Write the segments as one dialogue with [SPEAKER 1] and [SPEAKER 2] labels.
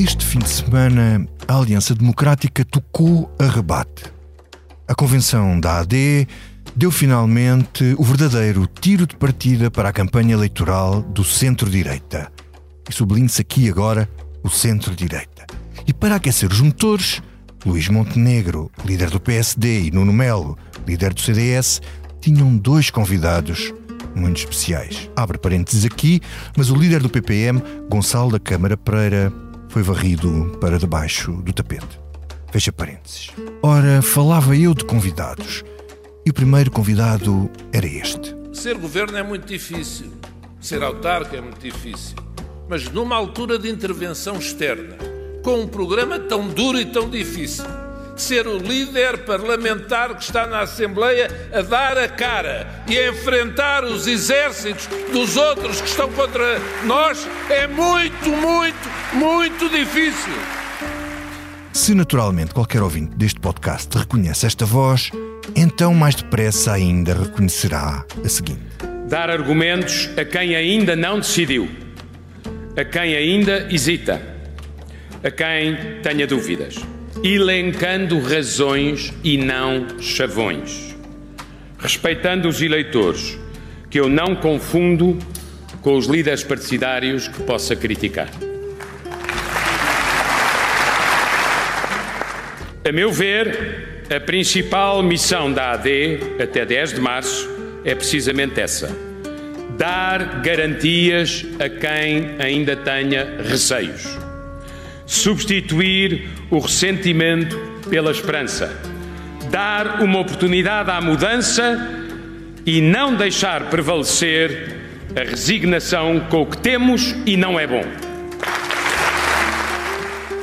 [SPEAKER 1] Este fim de semana, a Aliança Democrática tocou a rebate. A convenção da AD deu finalmente o verdadeiro tiro de partida para a campanha eleitoral do centro-direita. E sublinhe-se aqui agora o centro-direita. E para aquecer os motores, Luís Montenegro, líder do PSD, e Nuno Melo, líder do CDS, tinham dois convidados muito especiais. Abre parênteses aqui, mas o líder do PPM, Gonçalo da Câmara Pereira, foi varrido para debaixo do tapete. Fecha parênteses. Ora, falava eu de convidados. E o primeiro convidado era este.
[SPEAKER 2] Ser governo é muito difícil. Ser autarca é muito difícil. Mas numa altura de intervenção externa, com um programa tão duro e tão difícil, ser o líder parlamentar que está na Assembleia a dar a cara e a enfrentar os exércitos dos outros que estão contra nós é muito, muito, muito difícil.
[SPEAKER 1] Se naturalmente qualquer ouvinte deste podcast reconhece esta voz, então mais depressa ainda reconhecerá a seguinte:
[SPEAKER 3] Dar argumentos a quem ainda não decidiu, a quem ainda hesita, a quem tenha dúvidas elencando razões e não chavões, respeitando os eleitores, que eu não confundo com os líderes partidários que possa criticar. A meu ver, a principal missão da AD até 10 de março é precisamente essa: dar garantias a quem ainda tenha receios substituir o ressentimento pela esperança, dar uma oportunidade à mudança e não deixar prevalecer a resignação com o que temos e não é bom.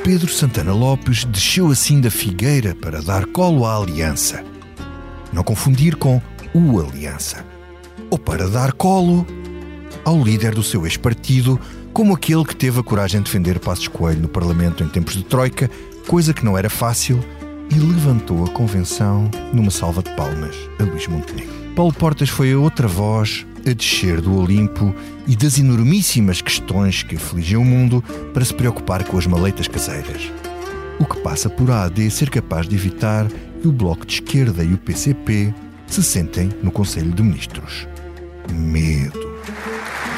[SPEAKER 1] Pedro Santana Lopes desceu assim da figueira para dar colo à aliança. Não confundir com o Aliança. Ou para dar colo ao líder do seu ex-partido, como aquele que teve a coragem de defender Passos Coelho no Parlamento em tempos de Troika, coisa que não era fácil, e levantou a convenção numa salva de palmas a Luís Montenegro. Paulo Portas foi a outra voz a descer do Olimpo e das enormíssimas questões que afligem o mundo para se preocupar com as maleitas caseiras. O que passa por a AD ser capaz de evitar que o Bloco de Esquerda e o PCP se sentem no Conselho de Ministros. Medo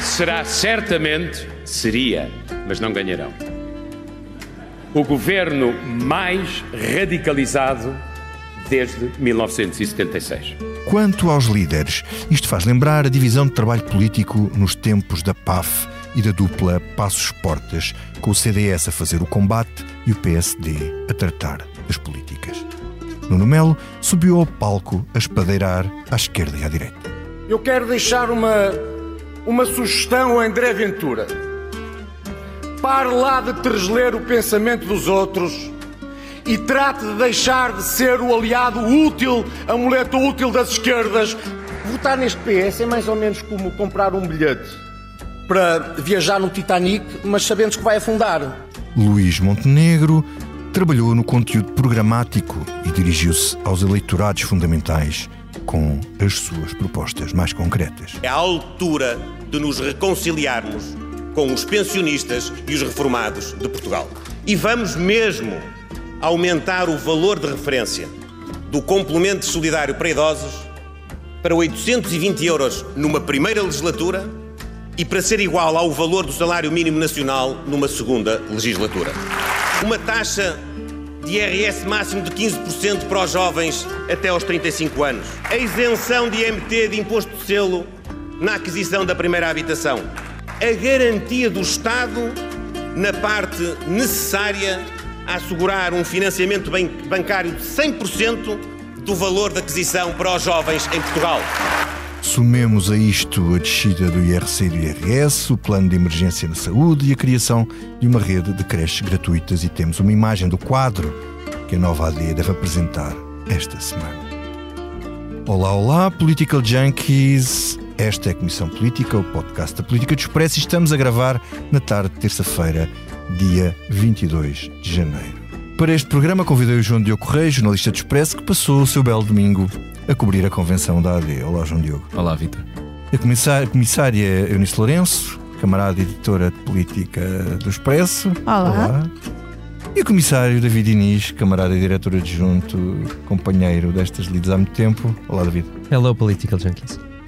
[SPEAKER 3] será certamente, seria, mas não ganharão, o governo mais radicalizado desde 1976.
[SPEAKER 1] Quanto aos líderes, isto faz lembrar a divisão de trabalho político nos tempos da PAF e da dupla Passos Portas, com o CDS a fazer o combate e o PSD a tratar das políticas. Nuno Melo subiu ao palco a espadeirar à esquerda e à direita.
[SPEAKER 4] Eu quero deixar uma uma sugestão a André Ventura. Pare lá de tresler o pensamento dos outros e trate de deixar de ser o aliado útil, a muleta útil das esquerdas. Votar neste PS é mais ou menos como comprar um bilhete para viajar no Titanic, mas sabendo que vai afundar.
[SPEAKER 1] Luís Montenegro trabalhou no conteúdo programático e dirigiu-se aos eleitorados fundamentais com as suas propostas mais concretas.
[SPEAKER 5] É a altura de nos reconciliarmos com os pensionistas e os reformados de Portugal. E vamos mesmo aumentar o valor de referência do complemento solidário para idosos para 820 euros numa primeira legislatura e para ser igual ao valor do salário mínimo nacional numa segunda legislatura. Uma taxa de IRS máximo de 15% para os jovens até aos 35 anos. A isenção de IMT de imposto de selo na aquisição da primeira habitação. A garantia do Estado na parte necessária a assegurar um financiamento bancário de 100% do valor da aquisição para os jovens em Portugal.
[SPEAKER 1] Sumemos a isto a descida do IRC e do IRS, o plano de emergência na saúde e a criação de uma rede de creches gratuitas e temos uma imagem do quadro que a nova AD deve apresentar esta semana. Olá, olá, Political Junkies! Esta é a Comissão Política, o podcast da Política do Expresso e estamos a gravar na tarde de terça-feira, dia 22 de janeiro. Para este programa convidei o João Diogo Correia, jornalista do Expresso, que passou o seu belo domingo a cobrir a convenção da AD. Olá, João Diogo.
[SPEAKER 6] Olá, Vitor.
[SPEAKER 1] A comissária, a comissária Eunice Lourenço,
[SPEAKER 7] camarada editora de política do Expresso.
[SPEAKER 8] Olá.
[SPEAKER 7] E o comissário David Inês, camarada e diretor adjunto, companheiro destas lidas há muito tempo. Olá, David.
[SPEAKER 9] Hello, Political Junkies.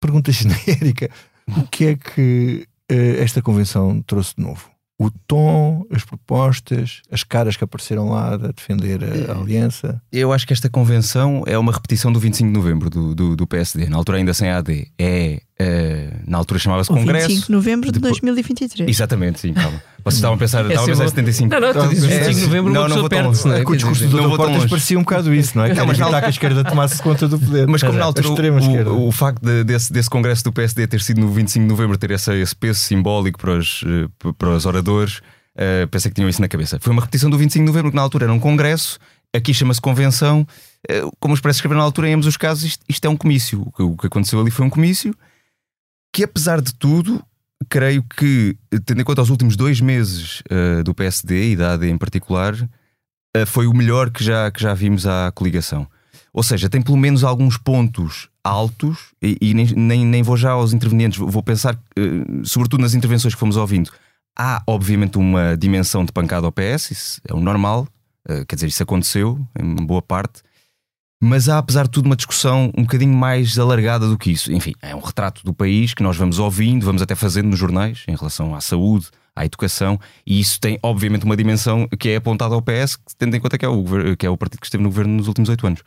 [SPEAKER 7] Pergunta genérica. O que é que uh, esta convenção trouxe de novo? o tom, as propostas, as caras que apareceram lá a defender a, a, aliança?
[SPEAKER 6] Eu acho que esta convenção é uma repetição do 25 de novembro do, do, do PSD, na altura ainda sem AD. É, uh, na altura chamava-se Congresso.
[SPEAKER 8] 25 de novembro de 2023.
[SPEAKER 6] Exatamente, sim, calma. Vocês estavam a pensar, é estavam a pensar em 75.
[SPEAKER 9] Não, não, tu dizes 25 de novembro,
[SPEAKER 6] não, não vou tão longe.
[SPEAKER 7] Não é? Com o discurso do Dr. Portas parecia um bocado isso, não é? Que mas evitar que a esquerda tomasse conta do poder.
[SPEAKER 6] Mas como na altura o, o, o, facto de, desse, desse congresso do PSD ter sido no 25 de novembro, ter esse, esse peso simbólico para os, eh, para os oradores Uh, pensei que tinham isso na cabeça. Foi uma repetição do 25 de novembro, que na altura era um congresso, aqui chama-se convenção. Uh, como os Expresso escreveram na altura, em ambos os casos, isto, isto é um comício. O que, o que, aconteceu ali foi um comício que, apesar de tudo, creio que, tendo em conta os últimos dois meses uh, do PSD e da AD em particular, foi o melhor que já, que já vimos à coligação. Ou seja, tem pelo menos alguns pontos altos, e, e nem, nem, nem, vou já aos intervenientes, vou pensar, sobretudo nas intervenções que fomos ouvindo Há, obviamente, uma dimensão de pancada ao PS, isso é o normal, uh, quer dizer, isso aconteceu em boa parte, mas há, apesar de tudo, uma discussão um bocadinho mais alargada do que isso. Enfim, é um retrato do país que nós vamos ouvindo, vamos até fazendo nos jornais em relação à saúde, à educação, e isso tem, obviamente, uma dimensão que é apontada ao PS, tendo em conta que é o, que é o partido que esteve no governo nos últimos oito anos.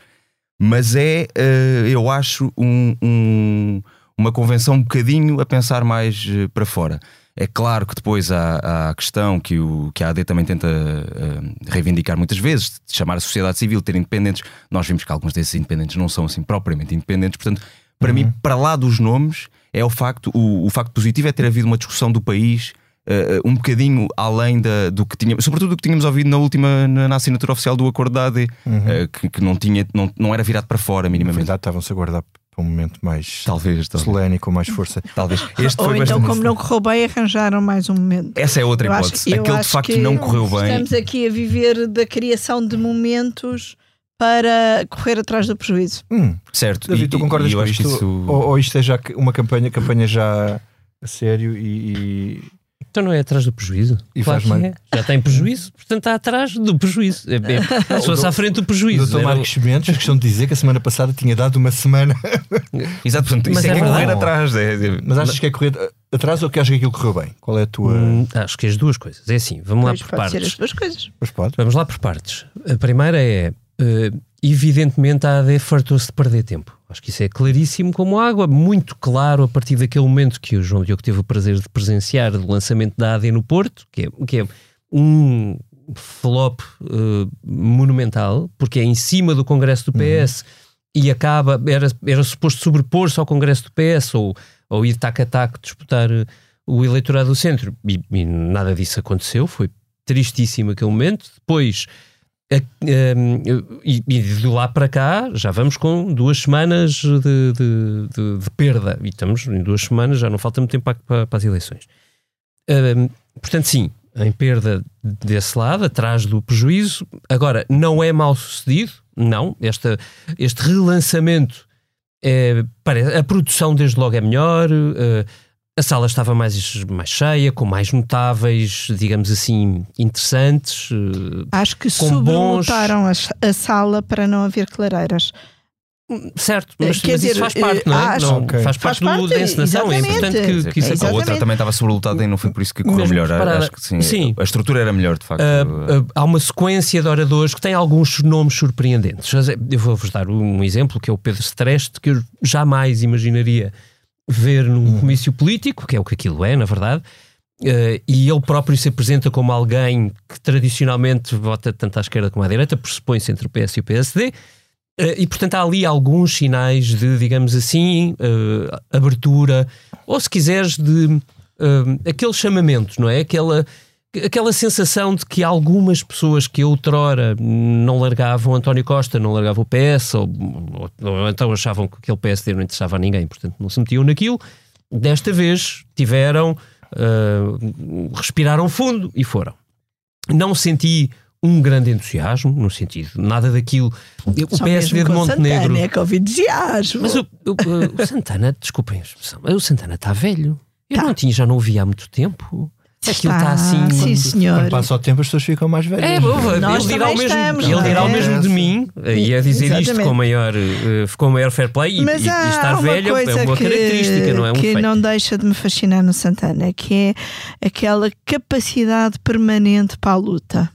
[SPEAKER 6] Mas é, uh, eu acho, um, um, uma convenção um bocadinho a pensar mais uh, para fora. É claro que depois há, há a questão que, o, que a AD também tenta uh, reivindicar muitas vezes, de chamar a sociedade civil, ter independentes. Nós vimos que alguns desses independentes não são assim propriamente independentes, portanto, para uhum. mim, para lá dos nomes, é o facto, o, o facto positivo é ter havido uma discussão do país Uh, um bocadinho além da, do que tínhamos, sobretudo do que tínhamos ouvido na última na, na assinatura oficial do acordo da AD, uhum. uh, que, que, não, tinha, não, não era virado para fora minimamente. Na
[SPEAKER 7] verdade, estavam-se a guardar para um momento mais
[SPEAKER 6] talvez,
[SPEAKER 7] talvez. solene com mais força.
[SPEAKER 6] Talvez.
[SPEAKER 8] Este Ou então, como não correu bem, arranjaram mais um momento.
[SPEAKER 6] Essa é outra hipótese. Aquele de facto não correu bem.
[SPEAKER 8] Estamos aqui a viver da criação de momentos para correr atrás do prejuízo.
[SPEAKER 7] Hum,
[SPEAKER 6] certo.
[SPEAKER 7] David, e, tu concordas com isto? Isso... Ou, ou, isto é já uma campanha, campanha já a sério e, e
[SPEAKER 9] então não é atrás do prejuízo?
[SPEAKER 7] E claro faz
[SPEAKER 9] é. Já tem prejuízo, portanto está atrás do prejuízo. É, é, se fosse à frente do prejuízo.
[SPEAKER 7] Dr. Marcos Sementes, questão de dizer que a semana passada tinha dado uma semana.
[SPEAKER 6] Exato, portanto, isso Mas é, é correr atrás. É, é,
[SPEAKER 7] Mas achas que é correr atrás ou que achas que aquilo correu bem? Qual é a tua. Hum,
[SPEAKER 9] acho que as duas coisas. É assim, vamos pois lá por
[SPEAKER 8] pode
[SPEAKER 9] partes.
[SPEAKER 8] Ser as duas coisas.
[SPEAKER 7] Pois pode.
[SPEAKER 9] Vamos lá por partes. A primeira é. Uh, evidentemente a AD fartou-se de perder tempo. Acho que isso é claríssimo como água, muito claro a partir daquele momento que o João Diogo teve o prazer de presenciar do lançamento da AD no Porto, que é, que é um flop uh, monumental, porque é em cima do Congresso do PS uhum. e acaba, era, era suposto sobrepor-se ao Congresso do PS ou, ou ir tac a tac disputar uh, o eleitorado do centro. E, e nada disso aconteceu, foi tristíssimo aquele momento. Depois e, e, de lá para cá já vamos com duas semanas de, de, de, de, perda e estamos em duas semanas, já não falta muito tempo para, para as eleições. portanto, sim, em perda desse lado, atrás do prejuízo. Agora, não é mal sucedido, não. Esta, este relançamento, é, parece, a produção desde logo é melhor. Uh, a sala estava mais, mais cheia, com mais notáveis, digamos assim, interessantes. Eh,
[SPEAKER 8] Acho que sobrelotaram bons... a, sala para não haver clareiras.
[SPEAKER 9] Certo, mas, Quer mas dizer, isso faz parte, não é? Acho, não, okay. Faz parte, faz parte do, da encenação, é importante que, que isso
[SPEAKER 6] é, A outra também estava sobrelotada e não foi por isso que correu melhor. Preparada. Acho que sim, sim, A estrutura era melhor, de facto. Uh,
[SPEAKER 9] uh, há uma sequência de oradores que tem alguns nomes surpreendentes. Eu vou-vos dar um exemplo, que é o Pedro Streste, que eu jamais imaginaria ver num uhum. comício político, que é o que aquilo é, na verdade, uh, e ele próprio se apresenta como alguém que tradicionalmente vota tanto à esquerda como à direita, pressupõe-se entre o PS e o PSD. Uh, e portanto há ali alguns sinais de, digamos assim, uh, abertura, ou se quiseres, de aquele chamamento, não é? Aquela, aquela sensação de que algumas pessoas que outrora não largavam António Costa, não largavam o PS, ou, ou, ou então achavam que aquele PSD não interessava a ninguém, portanto não se metiam naquilo, desta vez tiveram, respiraram fundo e foram. Não senti um grande entusiasmo, no sentido, nada daquilo. O
[SPEAKER 8] Só
[SPEAKER 9] PSD de Montenegro.
[SPEAKER 8] Santana é que houve entusiasmo.
[SPEAKER 9] Mas o, o, o Santana, desculpem a expressão, o Santana está velho. Eu tá. não tinha, já não o via há muito tempo. Aquilo está assim.
[SPEAKER 8] Sim, senhor.
[SPEAKER 1] Quando passa o tempo, as pessoas ficam mais velhas.
[SPEAKER 9] É, boa, ele dirá o mesmo,
[SPEAKER 8] estamos,
[SPEAKER 9] ele dirá
[SPEAKER 8] é?
[SPEAKER 9] o mesmo de mim e a dizer
[SPEAKER 8] Exatamente.
[SPEAKER 9] isto com maior, uh, com maior fair play e,
[SPEAKER 8] Mas
[SPEAKER 9] e,
[SPEAKER 8] há
[SPEAKER 9] e estar velho
[SPEAKER 8] coisa
[SPEAKER 9] é uma
[SPEAKER 8] que,
[SPEAKER 9] característica, não é um
[SPEAKER 8] que
[SPEAKER 9] feito.
[SPEAKER 8] não deixa de me fascinar no Santana, que é aquela capacidade permanente para a luta.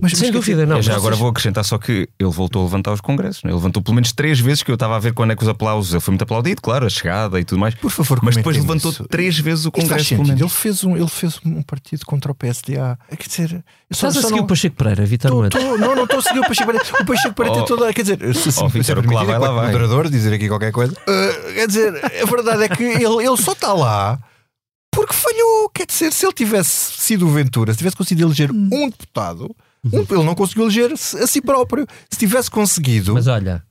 [SPEAKER 1] Mas,
[SPEAKER 9] Sem
[SPEAKER 1] mas,
[SPEAKER 9] dúvida, não.
[SPEAKER 6] Eu já
[SPEAKER 9] Vocês-
[SPEAKER 6] agora vou acrescentar só que ele voltou a levantar os congressos. né? Ele levantou pelo menos três vezes que eu estava a ver quando é que os aplausos. Ele foi muito aplaudido, claro, a chegada e tudo mais.
[SPEAKER 1] Por favor,
[SPEAKER 6] Mas depois levantou
[SPEAKER 1] isso.
[SPEAKER 6] três vezes o congresso.
[SPEAKER 1] Ele fez, um, ele fez um partido contra o PSDA. É, Quer dizer, só,
[SPEAKER 9] Estás a
[SPEAKER 1] só
[SPEAKER 9] seguir
[SPEAKER 1] não,
[SPEAKER 9] o Pacheco Pereira, Vitor
[SPEAKER 1] tô- não, não estou a seguir o Pacheco Pereira. O Pacheco Pereira
[SPEAKER 6] Oh.
[SPEAKER 1] tem toda. Quer dizer, se, se,
[SPEAKER 6] Oh,
[SPEAKER 1] se é
[SPEAKER 6] Vítor, o que lá vai, lá vai.
[SPEAKER 1] moderador, dizer aqui qualquer coisa. Uh, quer dizer, a verdade é que ele, ele só está lá porque falhou. Quer dizer, se ele tivesse sido o Ventura, se tivesse conseguido eleger um deputado, ele não conseguiu eleger a si próprio. Se tivesse conseguido.
[SPEAKER 9] Mas olha,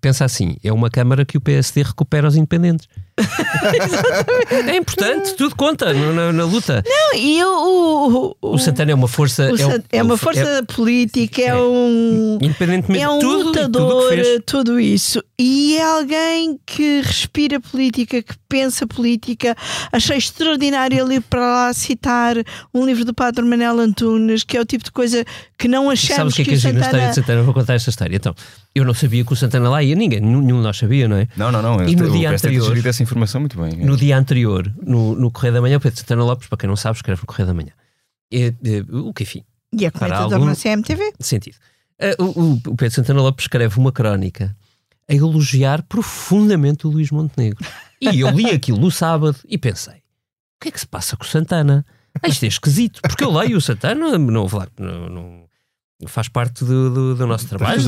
[SPEAKER 9] pensa assim: é uma Câmara que o PSD recupera aos independentes. é importante, tudo conta na, na- na luta.
[SPEAKER 8] Não, e o, o,
[SPEAKER 9] O Santana é uma força.
[SPEAKER 8] o
[SPEAKER 9] é,
[SPEAKER 8] San- é uma força política, é, um.
[SPEAKER 9] independentemente
[SPEAKER 8] É um
[SPEAKER 9] de tudo, tudo
[SPEAKER 8] lutador,
[SPEAKER 9] que fez.
[SPEAKER 8] tudo isso. E é alguém que respira política, que pensa política. Achei extraordinário ele ir para lá citar um livro do Padre Manel Antunes, que é o tipo de coisa que não achamos
[SPEAKER 9] Sabes o que é que
[SPEAKER 8] o
[SPEAKER 9] é giro na história
[SPEAKER 8] Santana...
[SPEAKER 9] de Santana? Vou contar esta história. Então, eu não sabia que o Santana lá ia, ninguém, nenhum de nós sabia, não é?
[SPEAKER 6] Não, não, não.
[SPEAKER 9] E no dia
[SPEAKER 6] tem
[SPEAKER 9] anterior-
[SPEAKER 6] essa informação muito bem.
[SPEAKER 9] No dia anterior, no, no Correio da Manhã, o Pedro Santana Lopes, para quem não sabe, escreve no Correio da Manhã. É, é, o que, enfim,
[SPEAKER 8] E é comentador
[SPEAKER 9] algum-
[SPEAKER 8] na CMTV.
[SPEAKER 9] sentido. Ah, o, o- Pedro Santana Lopes escreve uma crónica a elogiar profundamente o Luís Montenegro. E eu li aquilo no sábado e pensei: o que é que se passa com o Santana? Ah, Isto é esquisito, porque eu leio o Santana, não, não, não- faz parte do, do- do nosso trabalho.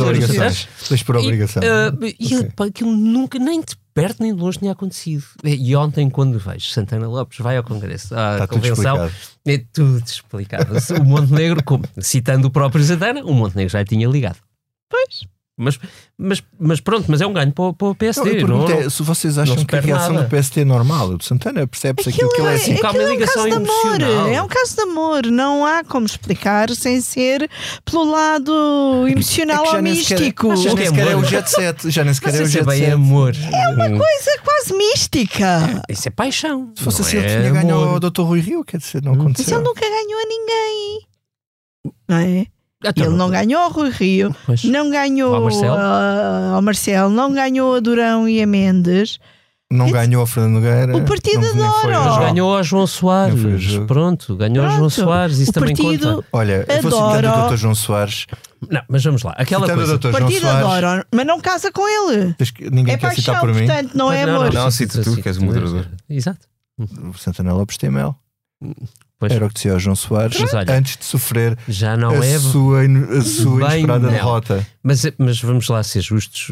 [SPEAKER 1] Tens por obrigação.
[SPEAKER 9] E, ah, e
[SPEAKER 1] Ok.
[SPEAKER 9] pá, aquilo nunca, nem de perto nem de longe tinha acontecido. E ontem, quando vejo Santana Lopes vai ao Congresso, à
[SPEAKER 1] Está tudo
[SPEAKER 9] convenção,
[SPEAKER 1] explicado.
[SPEAKER 9] é tudo explicado. O Montenegro, como- citando o próprio Santana, o Montenegro já tinha ligado.
[SPEAKER 8] Pois.
[SPEAKER 9] Mas, mas, mas pronto, mas é um ganho para, o- para o PSD.
[SPEAKER 1] a
[SPEAKER 9] Não, não,
[SPEAKER 1] é se vocês
[SPEAKER 9] não
[SPEAKER 1] acham
[SPEAKER 9] se
[SPEAKER 1] que a reação
[SPEAKER 9] nada.
[SPEAKER 1] do PST é normal. O de Santana percebe-se aquilo que ele é assim.
[SPEAKER 9] Uma
[SPEAKER 8] aquilo é um
[SPEAKER 9] ligação
[SPEAKER 8] caso de amor. É um caso de amor. Não há como explicar sem ser pelo lado emocional
[SPEAKER 1] É
[SPEAKER 8] ou
[SPEAKER 1] sequer-
[SPEAKER 8] místico.
[SPEAKER 1] Já nem
[SPEAKER 9] É
[SPEAKER 1] sequer é o jet set. Já nem sequer
[SPEAKER 9] Mas
[SPEAKER 1] é o
[SPEAKER 9] é
[SPEAKER 1] jet set.
[SPEAKER 9] amor.
[SPEAKER 8] Coisa quase mística.
[SPEAKER 9] Isso é paixão.
[SPEAKER 1] Se fosse
[SPEAKER 9] não
[SPEAKER 1] assim, ele
[SPEAKER 9] é
[SPEAKER 1] tinha ganho ao Dr. Rui Rio, quer dizer, não
[SPEAKER 8] Mas
[SPEAKER 1] aconteceu.
[SPEAKER 8] ele nunca ganhou a ninguém. Não é?
[SPEAKER 9] Então,
[SPEAKER 8] ele não ganhou ao Rui Rio,
[SPEAKER 9] Pois.
[SPEAKER 8] não ganhou
[SPEAKER 9] Ao Marcelo?
[SPEAKER 8] a- ao Marcelo, não ganhou a Durão e a Mendes.
[SPEAKER 1] Não ganhou a Fernando Nogueira.
[SPEAKER 8] O partido
[SPEAKER 1] não,
[SPEAKER 8] adora.
[SPEAKER 9] Mas ganhou ao João
[SPEAKER 1] Não
[SPEAKER 9] Soares. Pronto, ganhou ao João
[SPEAKER 8] Pronto.
[SPEAKER 9] Soares. Isso
[SPEAKER 8] o
[SPEAKER 9] também
[SPEAKER 8] partido,
[SPEAKER 9] conta.
[SPEAKER 1] Olha, eu fosse
[SPEAKER 8] Adoro.
[SPEAKER 1] citando o Dr. João Soares.
[SPEAKER 9] Não, mas vamos lá. Aquela
[SPEAKER 1] Citando
[SPEAKER 9] coisa.
[SPEAKER 1] o Dr. João
[SPEAKER 8] partido
[SPEAKER 1] Soares.
[SPEAKER 8] adora, mas não casa com ele.
[SPEAKER 1] Ninguém
[SPEAKER 8] É
[SPEAKER 1] quer citar
[SPEAKER 8] paixão,
[SPEAKER 1] por mim.
[SPEAKER 8] portanto, não é
[SPEAKER 9] Mas
[SPEAKER 8] amor.
[SPEAKER 6] Não, cita tu, que és o moderador.
[SPEAKER 9] Exato.
[SPEAKER 1] O Santana Lopes tem mel.
[SPEAKER 9] Pois.
[SPEAKER 1] Era o que dizia ao João Soares
[SPEAKER 9] olha,
[SPEAKER 1] antes de sofrer
[SPEAKER 9] Já não
[SPEAKER 1] a,
[SPEAKER 9] é.
[SPEAKER 1] sua, a sua inesperada derrota.
[SPEAKER 9] Mas, mas vamos lá ser justos.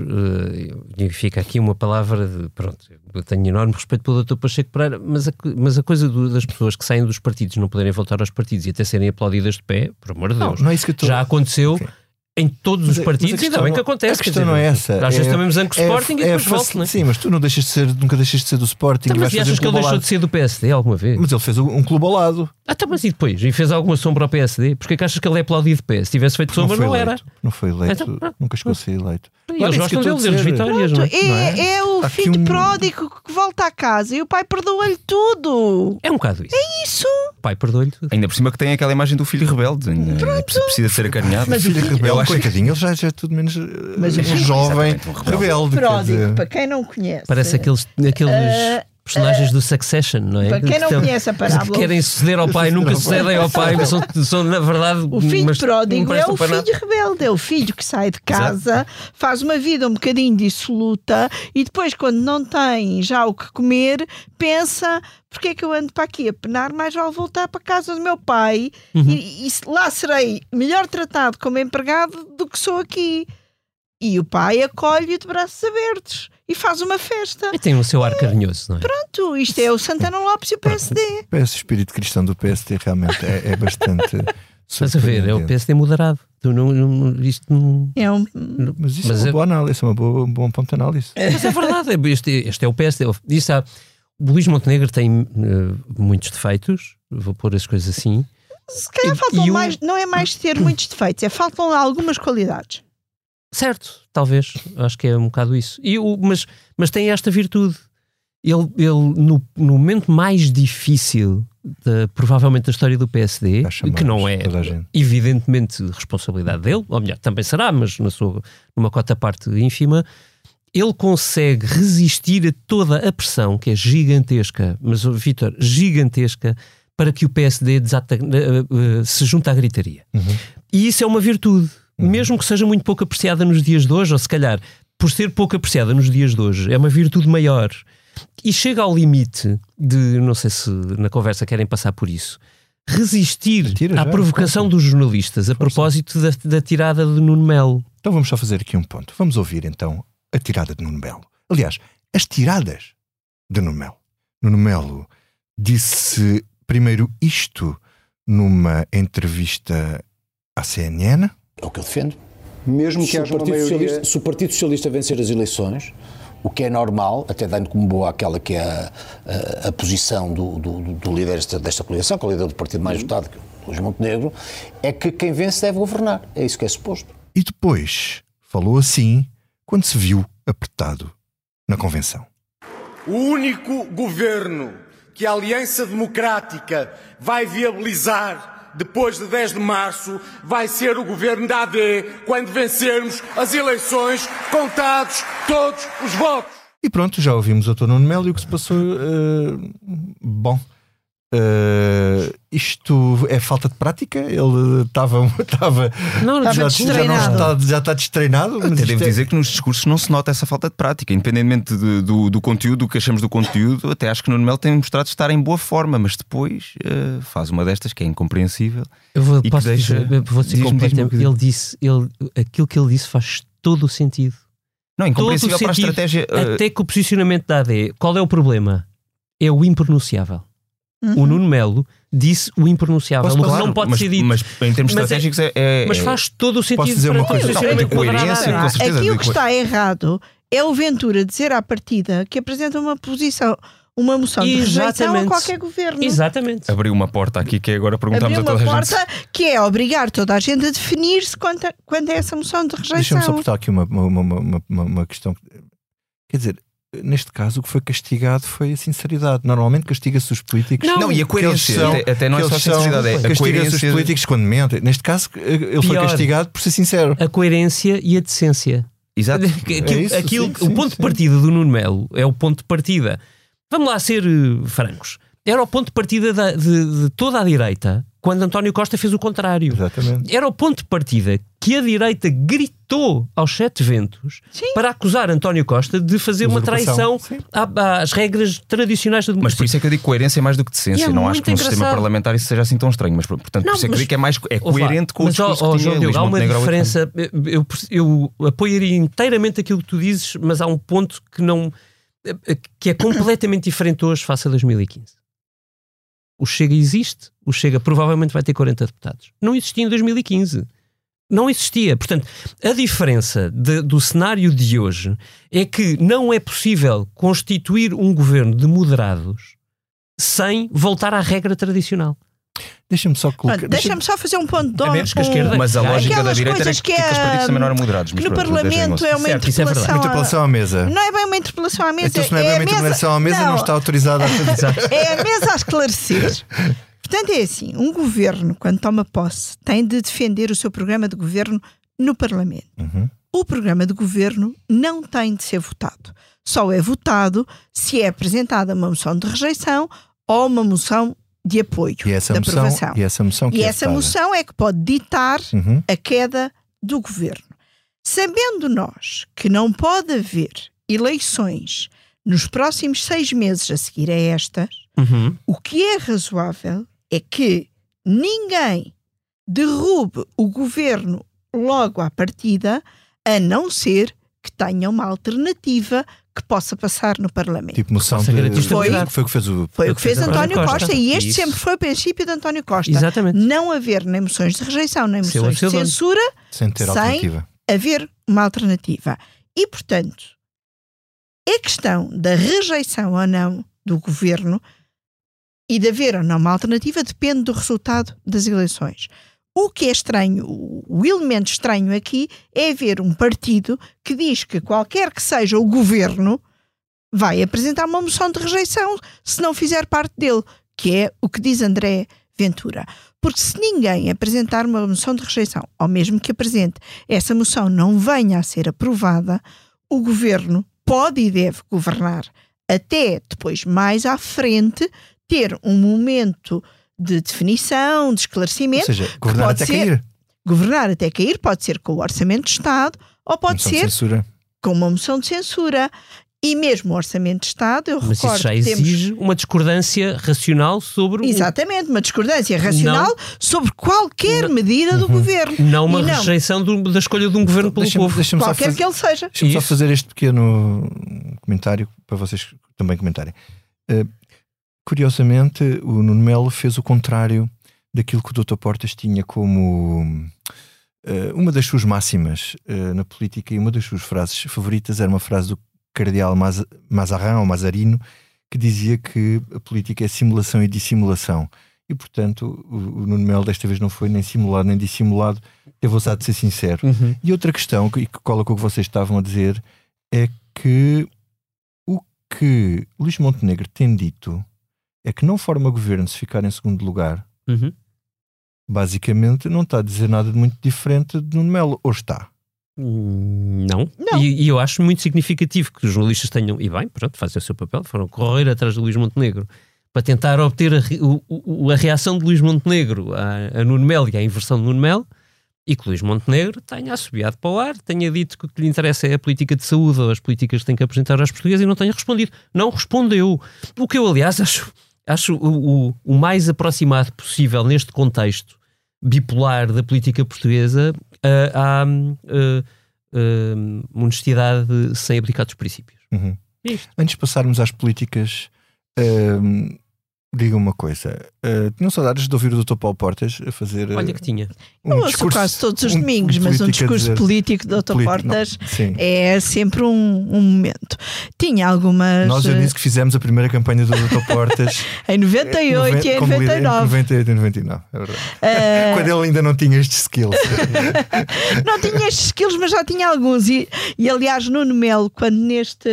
[SPEAKER 9] e fica aqui uma palavra de. Pronto, eu tenho enorme respeito pelo Dr. Pacheco Pereira, mas a, mas a coisa do- das pessoas que saem dos partidos não poderem voltar aos partidos e até serem aplaudidas de pé, por amor de
[SPEAKER 1] Não,
[SPEAKER 9] Deus.
[SPEAKER 1] não é isso que eu estou
[SPEAKER 9] Já aconteceu
[SPEAKER 1] Ok.
[SPEAKER 9] Em todos
[SPEAKER 1] Mas
[SPEAKER 9] os
[SPEAKER 1] a-
[SPEAKER 9] partidos
[SPEAKER 1] mas
[SPEAKER 9] e ainda bem que acontece.
[SPEAKER 1] A questão
[SPEAKER 9] dizer,
[SPEAKER 1] não é essa.
[SPEAKER 9] Às vezes
[SPEAKER 1] É-
[SPEAKER 9] também zanco o
[SPEAKER 1] é-
[SPEAKER 9] Sporting e
[SPEAKER 1] é
[SPEAKER 9] depois
[SPEAKER 1] faci-
[SPEAKER 9] volta, não é?
[SPEAKER 1] Sim, mas tu não deixas de ser, nunca deixas de ser do Sporting.
[SPEAKER 9] Então,
[SPEAKER 1] e
[SPEAKER 9] mas e achas
[SPEAKER 1] um
[SPEAKER 9] que ele deixou de ser do PSD alguma vez?
[SPEAKER 1] Mas ele fez um um clube ao lado.
[SPEAKER 9] Ah, então, mas e depois? E fez alguma sombra ao PSD? Porquê que achas que ele é aplaudido de pé? Se tivesse feito sombra,
[SPEAKER 1] foi
[SPEAKER 9] não, era.
[SPEAKER 1] Não foi eleito.
[SPEAKER 9] Então,
[SPEAKER 1] nunca chegou a ser eleito.
[SPEAKER 9] E
[SPEAKER 1] Claro,
[SPEAKER 9] eles
[SPEAKER 1] é
[SPEAKER 9] gostam
[SPEAKER 1] eu
[SPEAKER 9] dele,
[SPEAKER 1] estou a
[SPEAKER 9] demos
[SPEAKER 1] dizer.
[SPEAKER 9] vitórias, não é?
[SPEAKER 8] É,
[SPEAKER 1] Não é?
[SPEAKER 8] é o filho
[SPEAKER 1] um-
[SPEAKER 8] pródigo que volta a casa e o pai perdoa-lhe tudo.
[SPEAKER 9] É um bocado isso.
[SPEAKER 8] Isso.
[SPEAKER 9] O pai perdoou-lhe tudo.
[SPEAKER 6] Ainda por cima que tem aquela imagem do filho rebelde. é Precisa ser acarinhado.
[SPEAKER 1] Mas o filho rebelde,
[SPEAKER 6] acho que-
[SPEAKER 1] coitadinho, ele já, já é tudo menos
[SPEAKER 8] Mas
[SPEAKER 1] um
[SPEAKER 8] o filho-
[SPEAKER 1] jovem
[SPEAKER 6] rebelde.
[SPEAKER 8] Pródigo, para quem não conhece.
[SPEAKER 9] Parece aqueles, aqueles
[SPEAKER 8] Ah,
[SPEAKER 9] personagens do Succession, não é?
[SPEAKER 8] para quem não
[SPEAKER 9] Que estão-
[SPEAKER 8] conhece a parábola,
[SPEAKER 9] Que querem suceder ao pai, nunca sucedem ao pai, mas são, são na verdade.
[SPEAKER 8] O filho
[SPEAKER 9] mas
[SPEAKER 8] pródigo é o filho
[SPEAKER 9] nada.
[SPEAKER 8] rebelde, é o filho que sai de casa, faz uma vida um bocadinho dissoluta e depois, quando não tem já o que comer, pensa: porque é que eu ando para aqui a penar? Mais vale voltar para a casa do meu pai
[SPEAKER 9] Uhum.
[SPEAKER 8] e, e lá serei melhor tratado como empregado do que sou aqui. E o pai acolhe de braços abertos e faz uma festa.
[SPEAKER 9] E tem o seu ar carinhoso, não é?
[SPEAKER 8] Pronto, isto é o Santana Lopes e o PSD.
[SPEAKER 1] Parece o espírito cristão do PSD, realmente é, é bastante.
[SPEAKER 9] Estás a ver, é o. PSD moderado. Tu não, não- isto não-
[SPEAKER 8] É um,
[SPEAKER 1] Mas isso
[SPEAKER 9] Mas
[SPEAKER 1] é uma
[SPEAKER 9] é-
[SPEAKER 1] boa análise, é uma boa, um bom ponto de análise.
[SPEAKER 9] Mas é verdade, é- este, este é o PSD. Isso há- o Luís Montenegro tem eh, muitos defeitos, vou pôr as coisas assim.
[SPEAKER 8] se calhar faltam
[SPEAKER 9] e o-
[SPEAKER 8] mais, não é mais ter muitos defeitos, é faltam algumas qualidades.
[SPEAKER 9] Certo, talvez, acho que é um bocado isso. E o, mas, mas tem esta virtude. Ele, ele no, no momento mais difícil, da- provavelmente, da história do PSD, que não é evidentemente responsabilidade dele, ou melhor, também será, mas na sua, numa cota parte ínfima, ele consegue resistir a toda a pressão, que é gigantesca, mas, Vítor, gigantesca, para que o PSD desata- eh, eh, se junte à gritaria. E isso é uma virtude, mesmo que seja muito pouco apreciada nos dias de hoje, ou se calhar, por ser pouco apreciada nos dias de hoje, é uma virtude maior. E chega ao limite de, não sei se na conversa querem passar por isso, resistir
[SPEAKER 1] Atira
[SPEAKER 9] à
[SPEAKER 1] já,
[SPEAKER 9] provocação dos jornalistas a propósito da, da tirada de Nuno Melo.
[SPEAKER 1] Então vamos só fazer aqui um ponto. Vamos ouvir então a tirada de Nuno Melo. Aliás, as tiradas de Nuno Melo. Nuno Melo disse primeiro isto numa entrevista à CNN.
[SPEAKER 10] É o que eu defendo. Mesmo
[SPEAKER 11] Se
[SPEAKER 10] que
[SPEAKER 11] o,
[SPEAKER 10] haja uma
[SPEAKER 11] Partido
[SPEAKER 10] maioria...
[SPEAKER 11] Socialista, se o Partido Socialista vencer as eleições, o que é normal, até dando como boa aquela que é a, a- a posição do, do- do líder desta, desta coligação, que é o líder do partido mais votado, que é o Luís Montenegro, é que quem vence deve governar. É isso que é suposto.
[SPEAKER 1] E depois falou assim quando se viu apertado na convenção.
[SPEAKER 4] O único governo que a Aliança Democrática vai viabilizar depois de 10 de março vai ser o governo da AD quando vencermos as eleições, contados todos os votos.
[SPEAKER 1] E pronto, já ouvimos o. Nuno Melo e o que se passou. eh, bom. Eh, isto é falta de prática? Ele estava. estava
[SPEAKER 9] Não,
[SPEAKER 1] já, já, não
[SPEAKER 8] destreinado.
[SPEAKER 1] está, já está destreinado?
[SPEAKER 6] Até devo
[SPEAKER 1] é-
[SPEAKER 6] dizer que nos discursos não se nota essa falta de prática, independentemente de- do, do conteúdo, do que achamos do conteúdo. Até acho que Nuno Melo tem mostrado estar em boa forma, mas depois eh, faz uma destas que é incompreensível.
[SPEAKER 9] Eu vou,
[SPEAKER 6] que
[SPEAKER 9] posso
[SPEAKER 6] deixa-
[SPEAKER 9] dizer, vou ser completamente. Ele disse, ele, aquilo que ele disse faz todo o sentido.
[SPEAKER 6] Não,
[SPEAKER 9] Todo o
[SPEAKER 6] incompreensível para a
[SPEAKER 9] sentido.
[SPEAKER 6] estratégia. eh,
[SPEAKER 9] Até que o posicionamento da AD, qual é o problema? É o impronunciável. O Nuno Melo disse o impronunciável.
[SPEAKER 1] Posso
[SPEAKER 9] não pode
[SPEAKER 6] mas,
[SPEAKER 9] ser dito.
[SPEAKER 6] mas em termos
[SPEAKER 9] Mas é-
[SPEAKER 6] estratégicos é, é-
[SPEAKER 9] Mas faz todo o sentido
[SPEAKER 1] dizer uma coisa?
[SPEAKER 9] o
[SPEAKER 6] Não,
[SPEAKER 9] posicionamento
[SPEAKER 6] de coerência, com certeza.
[SPEAKER 8] Aqui o que está errado é o Ventura dizer à partida que apresenta uma posição, uma moção de rejeição a qualquer governo.
[SPEAKER 9] Exatamente.
[SPEAKER 6] abriu uma porta aqui que é agora perguntamos
[SPEAKER 8] Abriu
[SPEAKER 6] a
[SPEAKER 8] uma
[SPEAKER 6] toda a gente.
[SPEAKER 8] porta que é obrigar toda a gente a definir-se quanto, a- quanto é essa moção de
[SPEAKER 1] Deixa-me só
[SPEAKER 8] rejeição.
[SPEAKER 1] aqui uma, uma, uma, uma, uma- uma questão. Quer dizer, neste caso, o que foi castigado foi a sinceridade. Normalmente castiga-se os políticos.
[SPEAKER 9] Não,
[SPEAKER 6] Não, e a coerência,
[SPEAKER 1] são-
[SPEAKER 6] até, até não é só a
[SPEAKER 1] são-
[SPEAKER 6] sinceridade, é a
[SPEAKER 1] Castiga-se os
[SPEAKER 6] coerência.
[SPEAKER 1] políticos quando mentem. Neste caso, ele foi
[SPEAKER 9] Pior.
[SPEAKER 1] castigado por ser sincero.
[SPEAKER 9] A coerência e a decência.
[SPEAKER 6] Exato.
[SPEAKER 9] Aquilo,
[SPEAKER 1] É isso,
[SPEAKER 9] aquilo-
[SPEAKER 1] sim,
[SPEAKER 9] o
[SPEAKER 1] sim,
[SPEAKER 9] ponto
[SPEAKER 1] sim.
[SPEAKER 9] de partida do Nuno Melo é o ponto de partida. Vamos lá ser eh, francos. Era o ponto de partida da- de, de toda a direita quando António Costa fez o contrário.
[SPEAKER 1] Exatamente.
[SPEAKER 9] Era o ponto de partida que a direita gritou aos sete ventos para acusar António Costa de fazer uma traição à- às regras tradicionais da
[SPEAKER 6] Mas
[SPEAKER 9] democracia.
[SPEAKER 6] por isso é que eu digo coerência mais do que decência.
[SPEAKER 9] E é
[SPEAKER 6] não acho que um sistema parlamentar isso seja assim tão estranho. Mas portanto,
[SPEAKER 9] Não,
[SPEAKER 6] por isso é que eu
[SPEAKER 9] mas-
[SPEAKER 6] digo que é mais é coerente com o
[SPEAKER 9] mas,
[SPEAKER 6] discurso
[SPEAKER 9] ó,
[SPEAKER 6] que tinha
[SPEAKER 9] Diogo, há uma diferença. Eu, eu, eu apoiaria inteiramente aquilo que tu dizes, mas há um ponto que não que é completamente diferente hoje face a 2015. O Chega existe, o Chega provavelmente vai ter 40 deputados. Não existia em 2015. Não existia. Portanto, a diferença de- do cenário de hoje é que não é possível constituir um governo de moderados sem voltar à regra tradicional.
[SPEAKER 1] Deixa-me só colocar.
[SPEAKER 8] Deixa-me só fazer um ponto de
[SPEAKER 9] A menos que a esquerda-
[SPEAKER 6] Mas a lógica da direita era
[SPEAKER 8] coisas
[SPEAKER 6] que,
[SPEAKER 8] que
[SPEAKER 6] que os partidos
[SPEAKER 8] é,
[SPEAKER 6] também não eram moderados.
[SPEAKER 8] que no
[SPEAKER 6] pronto,
[SPEAKER 8] Parlamento é uma
[SPEAKER 9] Certo, é
[SPEAKER 8] interpelação. a-
[SPEAKER 1] Interpelação à mesa.
[SPEAKER 8] Não é bem uma interpelação à mesa.
[SPEAKER 1] Então, se não é bem
[SPEAKER 8] a
[SPEAKER 1] uma interpelação à mesa, não, está autorizada a fazer.
[SPEAKER 8] É a mesa a esclarecer. Portanto, é assim: um governo, quando toma posse, tem de defender o seu programa de governo no Parlamento.
[SPEAKER 1] Uhum.
[SPEAKER 8] O programa de governo não tem de ser votado. Só é votado se é apresentada uma moção de rejeição ou uma moção de apoio,
[SPEAKER 1] E essa
[SPEAKER 8] de
[SPEAKER 1] moção,
[SPEAKER 8] aprovação.
[SPEAKER 1] e essa moção que
[SPEAKER 8] E
[SPEAKER 1] é
[SPEAKER 8] essa moção é que pode ditar
[SPEAKER 1] Uhum.
[SPEAKER 8] a queda do governo. Sabendo nós que não pode haver eleições nos próximos seis meses a seguir a estas, o que é razoável é que ninguém derrube o governo logo à partida a não ser que tenha uma alternativa que possa passar no Parlamento.
[SPEAKER 1] Tipo moção de... Foi, foi o que fez o...
[SPEAKER 8] Foi o que fez António Costa,
[SPEAKER 9] Costa.
[SPEAKER 8] e este
[SPEAKER 9] Isso.
[SPEAKER 8] sempre foi o princípio de António Costa.
[SPEAKER 9] Exatamente.
[SPEAKER 8] Não haver nem moções de rejeição, nem moções de censura,
[SPEAKER 1] Sem ter
[SPEAKER 8] Sem-
[SPEAKER 1] alternativa.
[SPEAKER 8] haver uma alternativa. E, portanto, a questão da rejeição ou não do governo e de haver ou não uma alternativa depende do resultado das eleições. O que é estranho, o elemento estranho aqui é haver um partido que diz que qualquer que seja o governo vai apresentar uma moção de rejeição se não fizer parte dele, que é o que diz André Ventura. Porque se ninguém apresentar uma moção de rejeição, ou mesmo que apresente, essa moção não venha a ser aprovada, o governo pode e deve governar até depois, mais à frente, ter um momento de definição, de
[SPEAKER 1] Ou
[SPEAKER 8] esclarecimento.
[SPEAKER 1] seja,
[SPEAKER 8] que
[SPEAKER 1] governar
[SPEAKER 8] pode
[SPEAKER 1] até
[SPEAKER 8] ser-
[SPEAKER 1] cair.
[SPEAKER 8] Governar até cair pode ser com o Orçamento de Estado ou pode ser
[SPEAKER 1] censura.
[SPEAKER 8] com uma moção de censura. E mesmo o Orçamento de Estado, eu
[SPEAKER 9] Mas
[SPEAKER 8] recordo
[SPEAKER 9] isso já
[SPEAKER 8] que temos
[SPEAKER 9] exige uma discordância racional sobre
[SPEAKER 8] Exatamente, uma discordância racional sobre qualquer medida do governo.
[SPEAKER 9] não uma
[SPEAKER 8] E não,
[SPEAKER 9] rejeição do- da escolha de um governo pelo
[SPEAKER 1] Deixa-me
[SPEAKER 9] povo.
[SPEAKER 1] deixa
[SPEAKER 8] qualquer
[SPEAKER 1] fazer,
[SPEAKER 8] que ele seja.
[SPEAKER 1] deixa-me só fazer este pequeno comentário para vocês também comentarem. Eh, curiosamente, o Nuno Melo fez o contrário daquilo que o Dr. Portas tinha como eh, uma das suas máximas eh, na política e uma das suas frases favoritas era uma frase do cardeal Maz- Mazarin ou Mazarino que dizia que a política é simulação e dissimulação. E, portanto, o, o Nuno Melo desta vez não foi nem simulado nem dissimulado, teve ousado de ser sincero.
[SPEAKER 9] Uhum.
[SPEAKER 1] E outra questão, que que cola com o que vocês estavam a dizer, é que o que Luís Montenegro tem dito é que não forma governo se ficar em segundo lugar.
[SPEAKER 9] Uhum.
[SPEAKER 1] Basicamente, não está a dizer nada de muito diferente de Nuno Melo. Ou está?
[SPEAKER 9] Hum, Não.
[SPEAKER 8] Não.
[SPEAKER 9] E, e eu acho muito significativo que os jornalistas tenham, e bem, pronto, fazem o seu papel, foram correr atrás de Luís Montenegro para tentar obter a, o- a reação de Luís Montenegro a, a Nuno Melo e à inversão de Nuno Melo, e que Luís Montenegro tenha assobiado para o ar, tenha dito que o que lhe interessa é a política de saúde ou as políticas que tem que apresentar aos portugueses e não tenha respondido. Não respondeu. O que eu, aliás, acho, acho o, o- o mais aproximado possível neste contexto bipolar da política portuguesa à, honestidade sem abdicar dos princípios.
[SPEAKER 1] Uhum. Antes de passarmos às políticas, hum, diga uma coisa. Uh, tinham saudades de ouvir o Dr. Paulo Portas a fazer uh,
[SPEAKER 9] Olha que tinha.
[SPEAKER 1] um
[SPEAKER 8] eu ouço
[SPEAKER 1] discurso
[SPEAKER 8] quase todos os
[SPEAKER 1] um-
[SPEAKER 8] domingos,
[SPEAKER 1] um
[SPEAKER 8] mas um
[SPEAKER 1] político a
[SPEAKER 8] discurso
[SPEAKER 1] dizer-
[SPEAKER 8] político do Dr.
[SPEAKER 1] não,
[SPEAKER 8] Portas
[SPEAKER 1] sim.
[SPEAKER 8] é sempre um, um momento. Tinha algumas.
[SPEAKER 1] Nós eu
[SPEAKER 8] eh,
[SPEAKER 1] disse que fizemos a primeira campanha do Dr. Portas
[SPEAKER 8] em 98 e em
[SPEAKER 1] como líder, em
[SPEAKER 8] 99.
[SPEAKER 1] 98 e 99, é verdade.
[SPEAKER 8] Eh,
[SPEAKER 1] Quando ele ainda não tinha estes skills.
[SPEAKER 8] não tinha estes skills, mas já tinha alguns. E, e aliás, Nuno Melo, quando neste,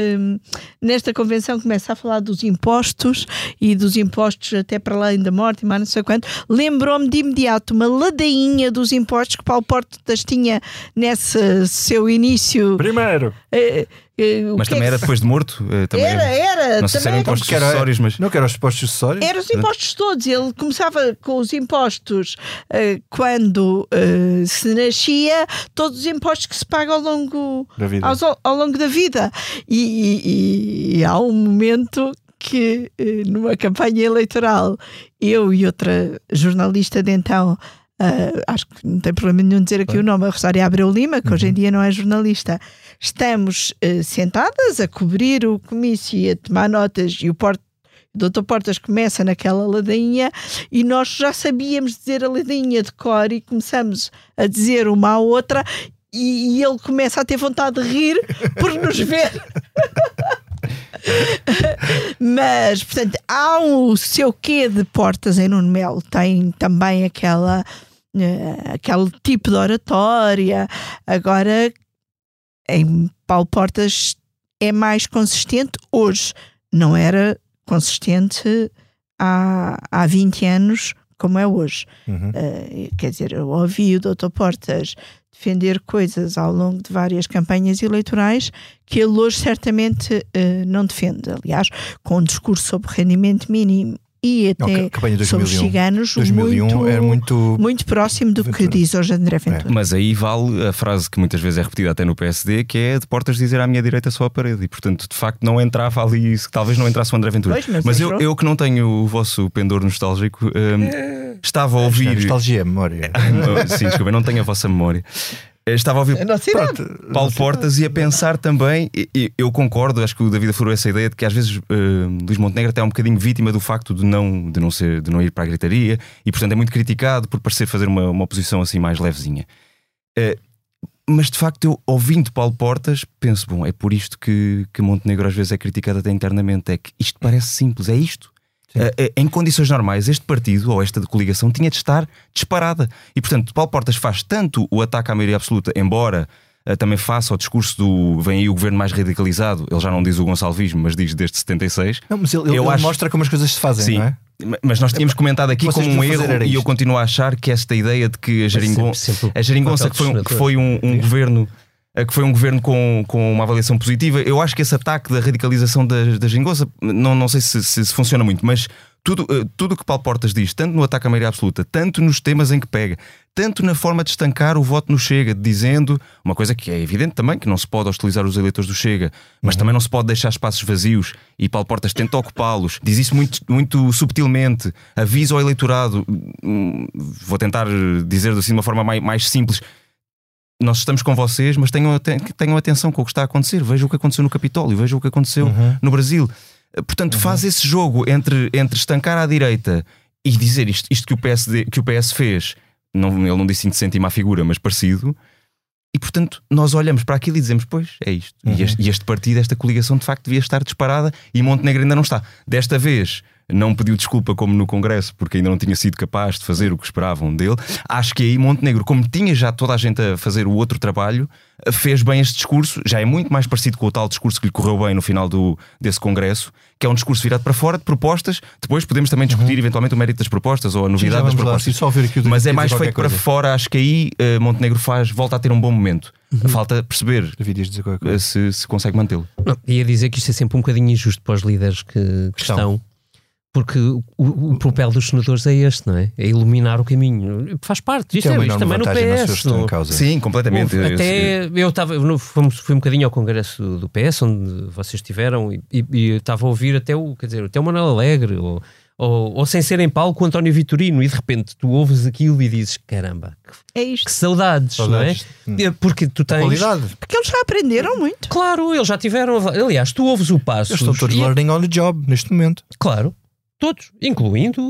[SPEAKER 8] nesta convenção começa a falar dos impostos e dos impostos até para além da morte e mais não sei quanto, lembrou-me de imediato uma ladainha dos impostos que Paulo Portas tinha nesse seu início.
[SPEAKER 6] Primeiro.
[SPEAKER 8] Eh, eh, o
[SPEAKER 6] Mas
[SPEAKER 8] é
[SPEAKER 6] também
[SPEAKER 8] que
[SPEAKER 6] era depois de morto. eh, também
[SPEAKER 8] Era, era.
[SPEAKER 6] Não sei se
[SPEAKER 8] também
[SPEAKER 6] eram impostos
[SPEAKER 1] Que era-
[SPEAKER 6] acessórios, mas.
[SPEAKER 1] Não que eram os postos acessórios?
[SPEAKER 8] Eram os impostos todos. Ele começava com os impostos eh, quando eh, se nascia, todos os impostos que se pagam ao longo
[SPEAKER 1] Da vida.
[SPEAKER 8] aos- ao longo da vida. E, e- e há um momento que, eh, numa campanha eleitoral, eu e outra jornalista de então. eh, acho que não tem problema nenhum dizer aqui o nome, a Rosária Abreu Lima, que hoje em dia não é jornalista. Estamos eh, sentadas a cobrir o comício e a tomar notas, e o Porto Dr. Portas começa naquela ladainha e nós já sabíamos dizer a ladainha de cor e começamos a dizer uma à outra e, e ele começa a ter vontade de rir por nos ver. Mas, portanto, há o seu quê de Portas em Nuno Melo. Tem também aquela, eh, aquele tipo de oratória. Agora, em Paulo Portas é mais consistente hoje. Não era consistente há, há 20 anos como é hoje.
[SPEAKER 1] Uhum.
[SPEAKER 8] Eh, quer dizer, eu ouvi o Dr. Portas defender coisas ao longo de várias campanhas eleitorais que ele hoje certamente eh, não defende. Aliás, com um discurso sobre rendimento mínimo e
[SPEAKER 1] Não,
[SPEAKER 8] até
[SPEAKER 1] campanha de
[SPEAKER 8] sobre os
[SPEAKER 1] 2001.
[SPEAKER 8] ciganos
[SPEAKER 1] 2001
[SPEAKER 8] muito,
[SPEAKER 1] era muito.
[SPEAKER 8] muito próximo do que diz hoje André Ventura.
[SPEAKER 6] Mas aí vale a frase que muitas vezes é repetida até no PSD, que é de portas dizer à minha direita só a parede. E portanto, de facto, não entrava ali, isso, talvez não entrasse o André Ventura.
[SPEAKER 8] Pois, mas
[SPEAKER 6] eu,
[SPEAKER 8] entrou.
[SPEAKER 6] eu que não tenho o vosso pendor nostálgico, hum, estava a
[SPEAKER 1] é
[SPEAKER 6] ouvir.
[SPEAKER 1] Nostalgia, memória.
[SPEAKER 6] Ai, não, Sim, desculpa, eu não tenho a vossa memória. Estava a ouvir
[SPEAKER 8] É.
[SPEAKER 1] Pronto,
[SPEAKER 6] Paulo Portas e a pensar também, e- e eu concordo, acho que o David aflorou essa ideia de que às vezes eh, Luís Montenegro até é um bocadinho vítima do facto de não, de não, ser, de não ir para a gritaria e, portanto, é muito criticado por parecer fazer uma, uma oposição assim mais levezinha. Eh, mas de facto, eu ouvindo Paulo Portas, penso, bom, é por isto que, que Montenegro às vezes é criticado até internamente. É que isto parece simples, é isto. Eh, em condições normais, este partido ou esta coligação tinha de estar disparada. E portanto, Paulo Portas faz tanto o ataque à maioria absoluta, embora eh, também faça o discurso do vem aí o governo mais radicalizado. Ele já não diz o Gonçalvismo, mas diz desde 76.
[SPEAKER 1] Não, mas ele,
[SPEAKER 6] Eu
[SPEAKER 1] ele
[SPEAKER 6] acho-
[SPEAKER 1] mostra como as coisas se fazem,
[SPEAKER 6] Sim.
[SPEAKER 1] não é?
[SPEAKER 6] Ma- Mas nós tínhamos comentado aqui
[SPEAKER 1] Vocês
[SPEAKER 6] como um erro e eu continuo a achar que esta ideia de que a Jeringon,
[SPEAKER 9] sempre- sempre
[SPEAKER 6] a Jeringonça que foi, um- que foi um, um governo que foi um governo com, com uma avaliação positiva. Eu acho que esse ataque da radicalização da, da não, não sei se, se- se funciona muito, mas tudo eh, tudo o que Paulo Portas diz, tanto no ataque à maioria absoluta, tanto nos temas em que pega, tanto na forma de estancar o voto no Chega, dizendo uma coisa que é evidente também, que não se pode hostilizar os eleitores do Chega, mas também não se pode deixar espaços vazios e Paulo Portas tenta ocupá-los, diz isso muito, muito subtilmente, avisa ao eleitorado, hum, vou tentar dizer assim de uma forma mais, mais simples. Nós estamos com vocês, mas tenham, tenham atenção com o que está a acontecer. Vejam o que aconteceu no Capitólio, vejam o que aconteceu no Brasil. Eh, Portanto, faz esse jogo entre, entre estancar à direita e dizer isto, isto que, o PSD, que o PS fez. Não, ele não disse indecente e má figura, mas parecido. E portanto, nós olhamos para aquilo e dizemos: Pois, é isto. E, este, e este partido, esta coligação, de facto, devia estar disparada e Montenegro ainda não está. Desta vez, não pediu desculpa como no Congresso, porque ainda não tinha sido capaz de fazer o que esperavam dele. Acho que aí Montenegro, como tinha já toda a gente a fazer o outro trabalho, fez bem este discurso. Já é muito mais parecido com o tal discurso que lhe correu bem no final do, desse Congresso, que é um discurso virado para fora de propostas. Depois podemos também discutir eventualmente o mérito das propostas ou a novidade
[SPEAKER 1] já
[SPEAKER 6] das
[SPEAKER 1] lá,
[SPEAKER 6] propostas.
[SPEAKER 1] sim, só ouvir aqui o David
[SPEAKER 6] Mas é mais feito para
[SPEAKER 1] coisa.
[SPEAKER 6] fora. Acho que aí eh, Montenegro faz, volta a ter um bom momento. Falta perceber eh, se, se consegue mantê-lo.
[SPEAKER 9] Ia dizer que isto é sempre um bocadinho injusto para os líderes que, que
[SPEAKER 1] Estão.
[SPEAKER 9] estão, porque o, o- o papel dos senadores é este, não é? É iluminar o caminho. Faz parte. Isto,
[SPEAKER 1] é
[SPEAKER 9] é, isto também no PS. não-
[SPEAKER 1] em causa.
[SPEAKER 6] Sim, completamente.
[SPEAKER 9] Houve-
[SPEAKER 6] Eu-
[SPEAKER 9] até eu estava, fomos, fui um bocadinho ao congresso do PS, onde vocês estiveram, e, e- e estava a ouvir até o, quer dizer, até o Manuel Alegre, ou, ou, ou sem ser em palco o António Vitorino, e de repente tu ouves aquilo e dizes: caramba, que,
[SPEAKER 8] É isto.
[SPEAKER 9] que saudades,
[SPEAKER 1] Saudades.
[SPEAKER 9] não é? Porque tu tens.
[SPEAKER 1] Qualidade.
[SPEAKER 8] Porque eles já aprenderam muito.
[SPEAKER 9] Claro, eles já tiveram. Aliás, tu ouves o passo.
[SPEAKER 1] Eles estão todos learning on the job neste momento.
[SPEAKER 9] Claro, todos, incluindo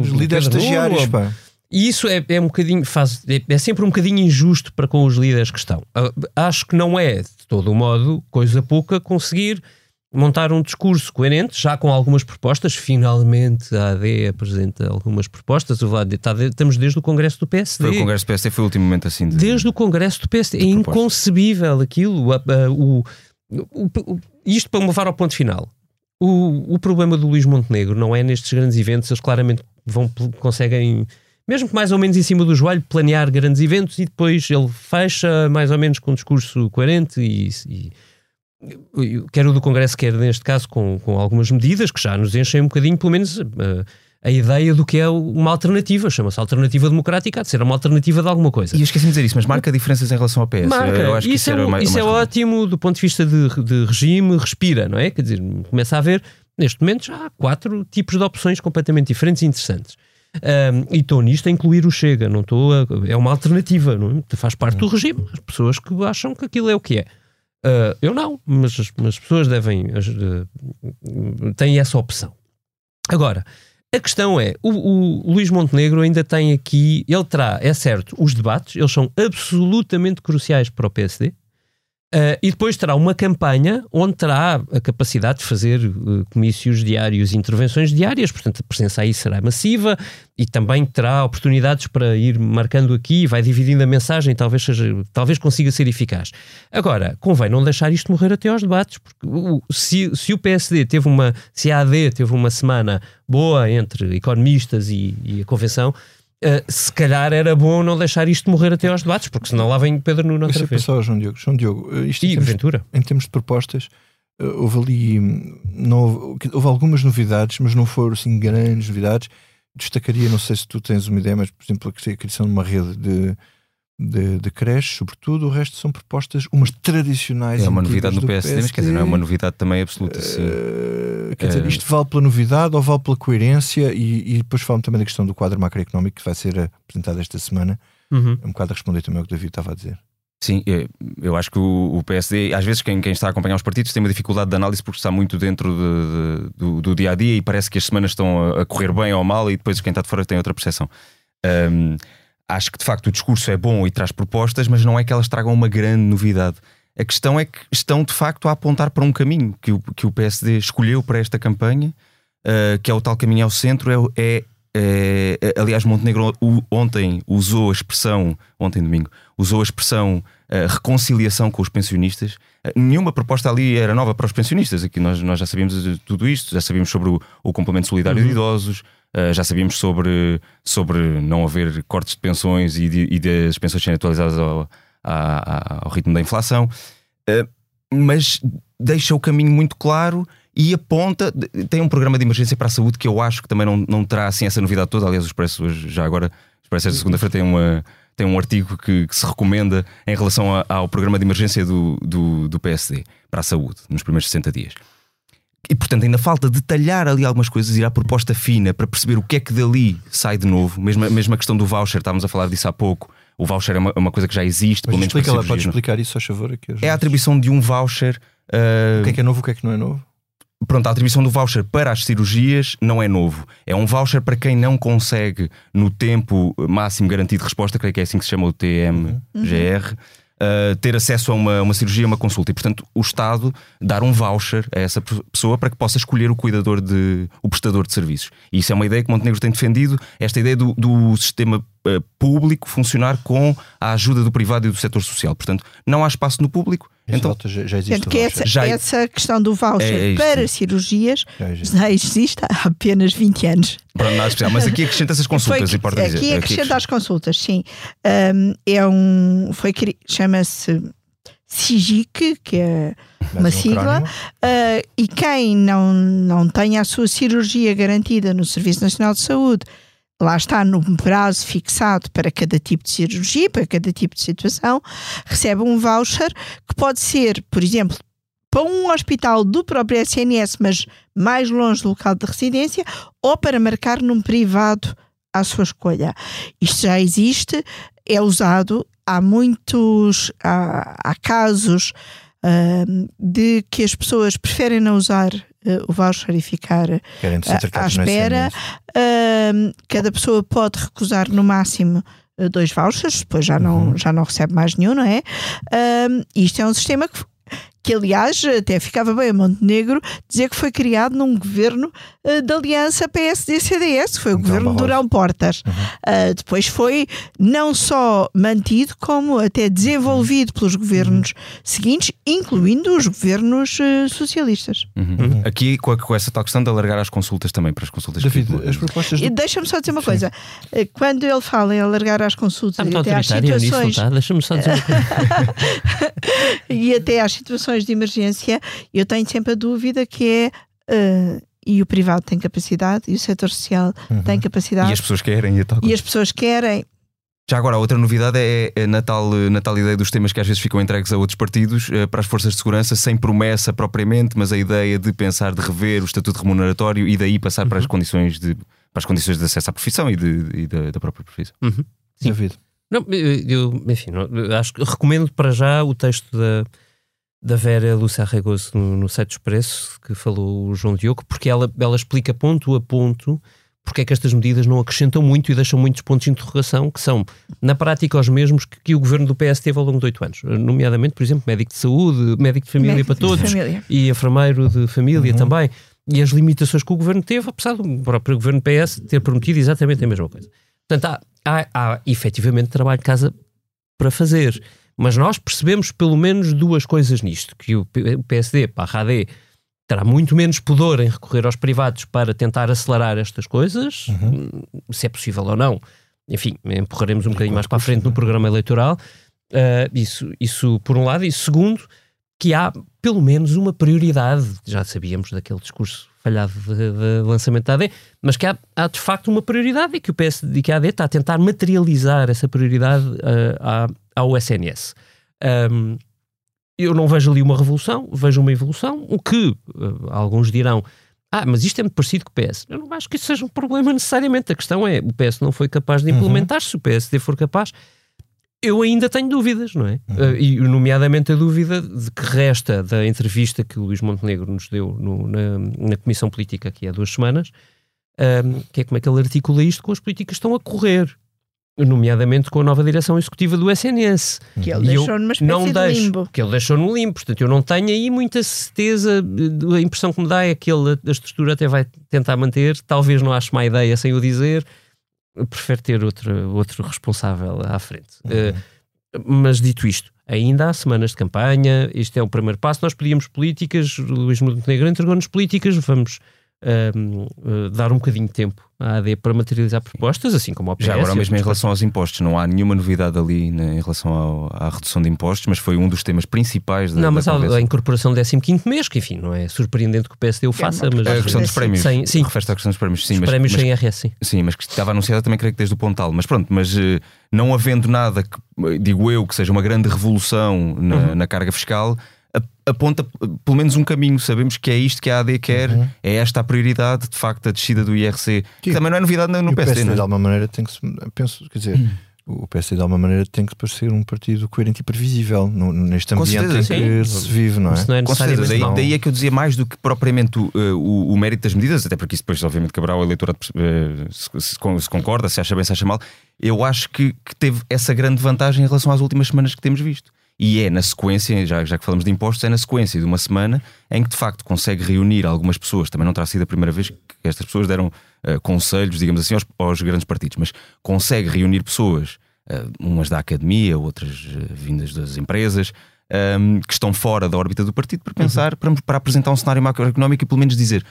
[SPEAKER 1] Os líderes estagiários,
[SPEAKER 9] ou-
[SPEAKER 1] pá.
[SPEAKER 9] E isso é, é um bocadinho, faz, é, é sempre um bocadinho injusto para com os líderes que estão. Ah, Acho que não é, de todo modo, coisa pouca, conseguir montar um discurso coerente, já com algumas propostas. Finalmente a AD apresenta algumas propostas. O AD está de- estamos desde o Congresso do PSD.
[SPEAKER 6] Foi o Congresso do PSD, foi o último momento assim de.
[SPEAKER 9] Desde o Congresso do PSD. É
[SPEAKER 6] propostas.
[SPEAKER 9] inconcebível aquilo. A- a- o, o- o- isto para me levar ao ponto final. O, o problema do Luís Montenegro não é nestes grandes eventos, eles claramente vão, conseguem, mesmo que mais ou menos em cima do joelho, planear grandes eventos e depois ele fecha mais ou menos com um discurso coerente e, e quer o do Congresso, quer neste caso com, com algumas medidas que já nos enchem um bocadinho, pelo menos, eh, a ideia do que é uma alternativa, chama-se alternativa democrática, há de ser uma alternativa de alguma coisa.
[SPEAKER 6] E eu esqueci-me de dizer isso, mas marca diferenças em relação ao PS.
[SPEAKER 9] Marca.
[SPEAKER 6] Eu acho que
[SPEAKER 9] isso, é, um-
[SPEAKER 6] mais-
[SPEAKER 9] isso é ótimo do ponto de vista de, de regime, respira, não é? Quer dizer, começa a haver, neste momento, já há quatro tipos de opções completamente diferentes e interessantes. Ahm, e estou nisto a incluir o Chega, não estou a- é uma alternativa, não é? faz parte do regime. As pessoas que acham que aquilo é o que é. Ah, eu não, mas as, as pessoas devem as, eh, têm essa opção. Agora, a questão é, o, o Luís Montenegro ainda tem aqui, ele terá, é certo, os debates, eles são absolutamente cruciais para o PSD, Uh, e depois terá uma campanha onde terá a capacidade de fazer uh, comícios diários, intervenções diárias, portanto a presença aí será massiva e também terá oportunidades para ir marcando aqui, vai dividindo a mensagem, talvez, seja, talvez consiga ser eficaz. Agora, convém não deixar isto morrer até aos debates, porque o- se, se o PSD teve uma, se a AD teve uma semana boa entre economistas e, e a convenção, uh, se calhar era bom não deixar isto morrer até aos debates, porque senão lá vem Pedro Nuno outra vez.
[SPEAKER 1] ao João Diogo. João Diogo, eh, isto em
[SPEAKER 9] E
[SPEAKER 1] termos,
[SPEAKER 9] Ventura.
[SPEAKER 1] em termos de propostas, eh, houve ali. hum, Não, houve, houve algumas novidades, mas não foram assim grandes novidades. Destacaria, não sei se tu tens uma ideia, mas por exemplo, a criação de uma rede de, de, de creches, sobretudo. O resto são propostas, umas tradicionais.
[SPEAKER 6] É uma novidade no
[SPEAKER 1] do
[SPEAKER 6] PSD, mas quer dizer, não é uma novidade também absoluta.
[SPEAKER 1] Eh, quer dizer,
[SPEAKER 6] Eh,
[SPEAKER 1] isto vale pela novidade ou vale pela coerência? E, e depois falam também da questão do quadro macroeconómico que vai ser apresentado esta semana.
[SPEAKER 9] Uhum.
[SPEAKER 1] É um bocado a responder também ao que o David estava a dizer.
[SPEAKER 6] Sim, eu, eu acho que o, PSD, às vezes, quem, quem está a acompanhar os partidos tem uma dificuldade de análise porque está muito dentro de- de- do, do dia a dia e parece que as semanas estão a, correr bem ou mal e depois quem está de fora tem outra percepção. Hum, acho que de facto o discurso é bom e traz propostas, mas não é que elas tragam uma grande novidade. A questão é que estão de facto a apontar para um caminho que o, que o PSD escolheu para esta campanha, uh, que é o tal caminho ao centro. É, é, é- aliás, Montenegro o- ontem usou a expressão, ontem domingo, usou a expressão uh, reconciliação com os pensionistas. Uh, nenhuma proposta ali era nova para os pensionistas. Aqui nós, nós já sabíamos tudo isto, já sabíamos sobre o, o complemento solidário de idosos. Uh, já sabíamos sobre, sobre não haver cortes de pensões e, de, e das pensões serem atualizadas ao, ao ritmo da inflação, Uh, mas deixa o caminho muito claro e aponta. Tem um programa de emergência para a saúde que eu acho que também não, não terá assim essa novidade toda. Aliás, o Expresso hoje, já agora, o Expresso esta segunda-feira tem uma. Tem um artigo que, que se recomenda em relação a- ao programa de emergência do, do, do PSD para a saúde nos primeiros 60 dias. E portanto ainda falta detalhar ali algumas coisas, ir à proposta fina para perceber o que é que dali sai de novo. Mesmo, a- mesmo a questão do voucher, estávamos a falar disso há pouco. O voucher é uma, é uma coisa que já existe,
[SPEAKER 1] Mas
[SPEAKER 6] pelo menos para
[SPEAKER 1] explica lá,
[SPEAKER 6] cirurgias,
[SPEAKER 1] podes
[SPEAKER 6] não-
[SPEAKER 1] explicar isso, a favor? Aqui,
[SPEAKER 6] É a atribuição de um voucher. uh,
[SPEAKER 1] O que é que é novo, o que é que não é novo?
[SPEAKER 6] Pronto, a atribuição do voucher para as cirurgias não é novo. É um voucher para quem não consegue, no tempo máximo garantido de resposta, creio que é assim que se chama o TMGR, uh, ter acesso a uma, uma cirurgia, uma consulta. E, portanto, o Estado dar um voucher a essa pe- pessoa para que possa escolher o cuidador de. o prestador de serviços. E isso é uma ideia que Montenegro tem defendido, esta ideia do, do sistema uh, público funcionar com a ajuda do privado e do setor social. Portanto, não há espaço no público. Então,
[SPEAKER 1] voucher já, já existe.
[SPEAKER 8] Que essa,
[SPEAKER 6] Já-
[SPEAKER 8] essa questão do voucher
[SPEAKER 6] É, é
[SPEAKER 8] para cirurgias
[SPEAKER 1] Já existe.
[SPEAKER 8] já existe há apenas 20 anos.
[SPEAKER 6] especial. Mas aqui acrescenta essas consultas,
[SPEAKER 8] Foi-
[SPEAKER 6] importa dizer.
[SPEAKER 8] aqui acrescenta as consultas, sim. Um, é um. Foi, chama-se SIGIC, que é uma
[SPEAKER 1] um
[SPEAKER 8] sigla, uh, e quem não, não tenha a sua cirurgia garantida no Serviço Nacional de Saúde, lá está no prazo fixado para cada tipo de cirurgia, para cada tipo de situação, recebe um voucher que pode ser, por exemplo, para um hospital do próprio SNS, mas mais longe do local de residência, ou para marcar num privado à sua escolha. Isto já existe, é usado, há muitos, há, há casos ahm, de que as pessoas preferem não usar eh, o voucher e ficar
[SPEAKER 1] ser
[SPEAKER 8] à- espera. Cada pessoa pode recusar no máximo eh, dois vouchers, depois já não,
[SPEAKER 1] Uhum.
[SPEAKER 8] já não recebe mais nenhum, não é? Isto é um sistema que, que, aliás, até ficava bem a Montenegro dizer que foi criado num governo da aliança PSD-CDS, foi o
[SPEAKER 1] Então,
[SPEAKER 8] governo
[SPEAKER 1] Barroso.
[SPEAKER 8] Durão Portas. Ah, depois foi não só mantido, como até desenvolvido pelos governos seguintes, incluindo os governos eh, socialistas.
[SPEAKER 6] Uhum. Aqui com, a- com essa tal questão de alargar as consultas também para as consultas.
[SPEAKER 1] David,
[SPEAKER 6] que-
[SPEAKER 1] as propostas
[SPEAKER 8] E
[SPEAKER 1] do...
[SPEAKER 8] Deixa-me só dizer uma coisa. Eh, Quando ele fala em alargar as consultas
[SPEAKER 9] muito
[SPEAKER 8] e até às
[SPEAKER 9] nisso, não
[SPEAKER 8] situações
[SPEAKER 9] está? Deixa-me só dizer uma coisa.
[SPEAKER 8] e até às situações de emergência, eu tenho sempre a dúvida que é eh, e o privado tem capacidade e o setor social tem capacidade
[SPEAKER 6] E as pessoas querem e tal.
[SPEAKER 8] e as pessoas querem.
[SPEAKER 6] Já agora, a outra novidade é, é na, tal, na tal ideia dos temas que às vezes ficam entregues a outros partidos, eh, para as forças de segurança, sem promessa propriamente, mas a ideia de pensar de rever o estatuto remuneratório e daí passar para as condições de para as condições de acesso à profissão e, de, e da, da própria profissão.
[SPEAKER 9] Sim.
[SPEAKER 1] David.
[SPEAKER 9] Não, eu, enfim, não, eu acho que recomendo para já o texto da, da Vera Lúcia Arregoso no, no site Expresso, que falou o João Diogo, porque ela, ela explica ponto a ponto porque é que estas medidas não acrescentam muito e deixam muitos pontos de interrogação, que são, na prática, os mesmos que, que o governo do PS teve ao longo de oito anos. Nomeadamente, por exemplo, médico de saúde, médico de família
[SPEAKER 8] Médico
[SPEAKER 9] para
[SPEAKER 8] de
[SPEAKER 9] todos
[SPEAKER 8] família.
[SPEAKER 9] e enfermeiro de família também. E as limitações que o governo teve, apesar do próprio governo PS ter prometido exatamente a mesma coisa. Portanto, há, há, há efetivamente trabalho de casa para fazer. Mas nós percebemos pelo menos duas coisas nisto: que o PSD, para a terá muito menos pudor em recorrer aos privados para tentar acelerar estas coisas, hum, se é possível ou não. Enfim, empurraremos um bocadinho mais para a frente no programa eleitoral. Uh, isso, isso por um lado. E segundo, que há pelo menos uma prioridade. Já sabíamos daquele discurso falhado de, de lançamento da AD, mas que há, há de facto uma prioridade e que o PSD e que a AD está a tentar materializar essa prioridade uh, à- ao SNS. Um, eu não vejo ali uma revolução, vejo uma evolução, o que uh, alguns dirão. Ah, mas isto é muito parecido com o PS. Eu não acho que isso seja um problema necessariamente. A questão é, o PS não foi capaz de implementar, se o PSD for capaz, eu ainda tenho dúvidas, não é? Uh, e, nomeadamente, a dúvida de que resta da entrevista que o Luís Montenegro nos deu no, na, na Comissão Política aqui há duas semanas, um, que é como é que ele articula isto com as políticas que estão a correr nomeadamente com a nova direção executiva do SNS.
[SPEAKER 8] Que ele e deixou numa espécie não de deixo, limbo.
[SPEAKER 9] Que ele deixou no limbo. Portanto, eu não tenho aí muita certeza. A impressão que me dá é que ele, a estrutura até vai tentar manter. Talvez não ache má ideia sem o dizer. prefere ter outro, outro responsável à frente. Uhum. Uh, mas dito isto, ainda há semanas de campanha. Isto é o primeiro passo. Nós pedíamos políticas. Luís Montenegro entregou-nos políticas. Vamos uh, dar um bocadinho de tempo à AD para materializar propostas, assim como ao PS.
[SPEAKER 6] Já agora, mesmo em relação aos impostos, não há nenhuma novidade ali né, em relação ao, à redução de impostos, mas foi um dos temas principais da
[SPEAKER 9] Não, mas
[SPEAKER 6] da
[SPEAKER 9] a, a incorporação do 15 mês, que enfim, não é surpreendente que o PSD o faça, é, mas...
[SPEAKER 6] A questão dos prémios,
[SPEAKER 9] sem, sim.
[SPEAKER 6] refere-se à questão dos prémios, sim.
[SPEAKER 9] Os
[SPEAKER 6] mas,
[SPEAKER 9] prémios
[SPEAKER 6] mas,
[SPEAKER 9] sem RS, sim.
[SPEAKER 6] Sim, mas que estava anunciada também, creio que desde o Pontal, mas pronto, mas uh, não havendo nada, que, digo eu, que seja uma grande revolução na, uhum. na carga fiscal aponta pelo menos um caminho. Sabemos que é isto que a AD quer, uhum. é esta a prioridade, de facto, a descida do IRC. Que também não é novidade no, no PSD. O PSD,
[SPEAKER 1] é? de alguma maneira, tem que se. Penso, quer dizer. Uhum. O PSD, de alguma maneira, tem que parecer um partido coerente e previsível no, neste ambiente certeza, em que sim. se vive, não é?
[SPEAKER 9] não é
[SPEAKER 6] Com certeza. Daí, daí, é que eu dizia mais do que propriamente o, o, o mérito das medidas, até porque isso depois, obviamente, caberá ao eleitorado uh, se, se, se, concorda, se acha bem, se acha mal. Eu acho que, que teve essa grande vantagem em relação às últimas semanas que temos visto e é na sequência, já, já que falamos de impostos, é na sequência de uma semana em que de facto consegue reunir algumas pessoas. Também não terá sido a primeira vez que estas pessoas deram uh, conselhos, digamos assim, aos, aos, grandes partidos, mas consegue reunir pessoas, uh, umas da academia, outras uh, vindas das empresas. Um, ehm, que estão fora da órbita do partido para pensar, uhum. para, para apresentar um cenário macroeconómico e pelo menos dizer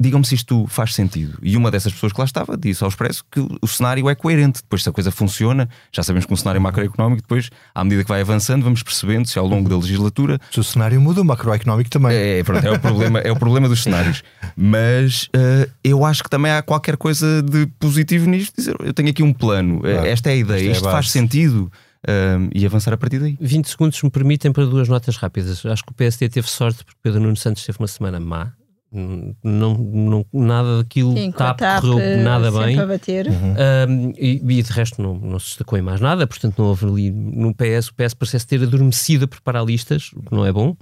[SPEAKER 6] digam-me se isto faz sentido. E uma dessas pessoas que lá estava disse ao Expresso que o cenário é coerente. Depois, se a coisa funciona, já sabemos que um cenário macroeconómico, depois, à medida que vai avançando, vamos percebendo se ao longo da legislatura.
[SPEAKER 1] Se o cenário muda, o macroeconómico também.
[SPEAKER 6] É, pronto, é, o, problema, é o problema dos cenários. Mas uh, eu acho que também há qualquer coisa de positivo nisto. Dizer, eu tenho aqui um plano, claro, esta é a ideia, isto, é a faz sentido. Uh, e avançar a partir daí.
[SPEAKER 9] 20 segundos me permitem para duas notas rápidas. Acho que o PSD teve sorte porque Pedro Nuno Santos teve uma semana má não, não, nada daquilo Sim, TAP correu nada bem.
[SPEAKER 8] A bater.
[SPEAKER 9] Uhum. Um, e, e, de resto não, não se destacou em mais nada, portanto não houve ali no PS, o PS parece ter adormecido a preparar listas, o que não é bom.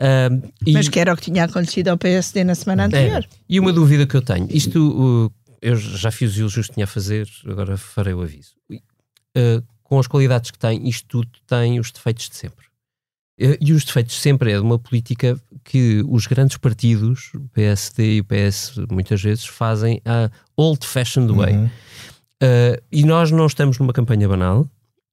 [SPEAKER 9] Um,
[SPEAKER 8] Mas que era o que tinha acontecido ao PSD na semana é. anterior. É.
[SPEAKER 9] E uma dúvida que eu tenho, isto uh, eu já fiz o justo tinha a fazer, agora farei o aviso. Uh, com as qualidades que tem, isto tudo tem os defeitos de sempre. E os defeitos sempre é de uma política que os grandes partidos, o PSD e o PS, muitas vezes fazem a old-fashioned way. Uhum. Uh, e nós não estamos numa campanha banal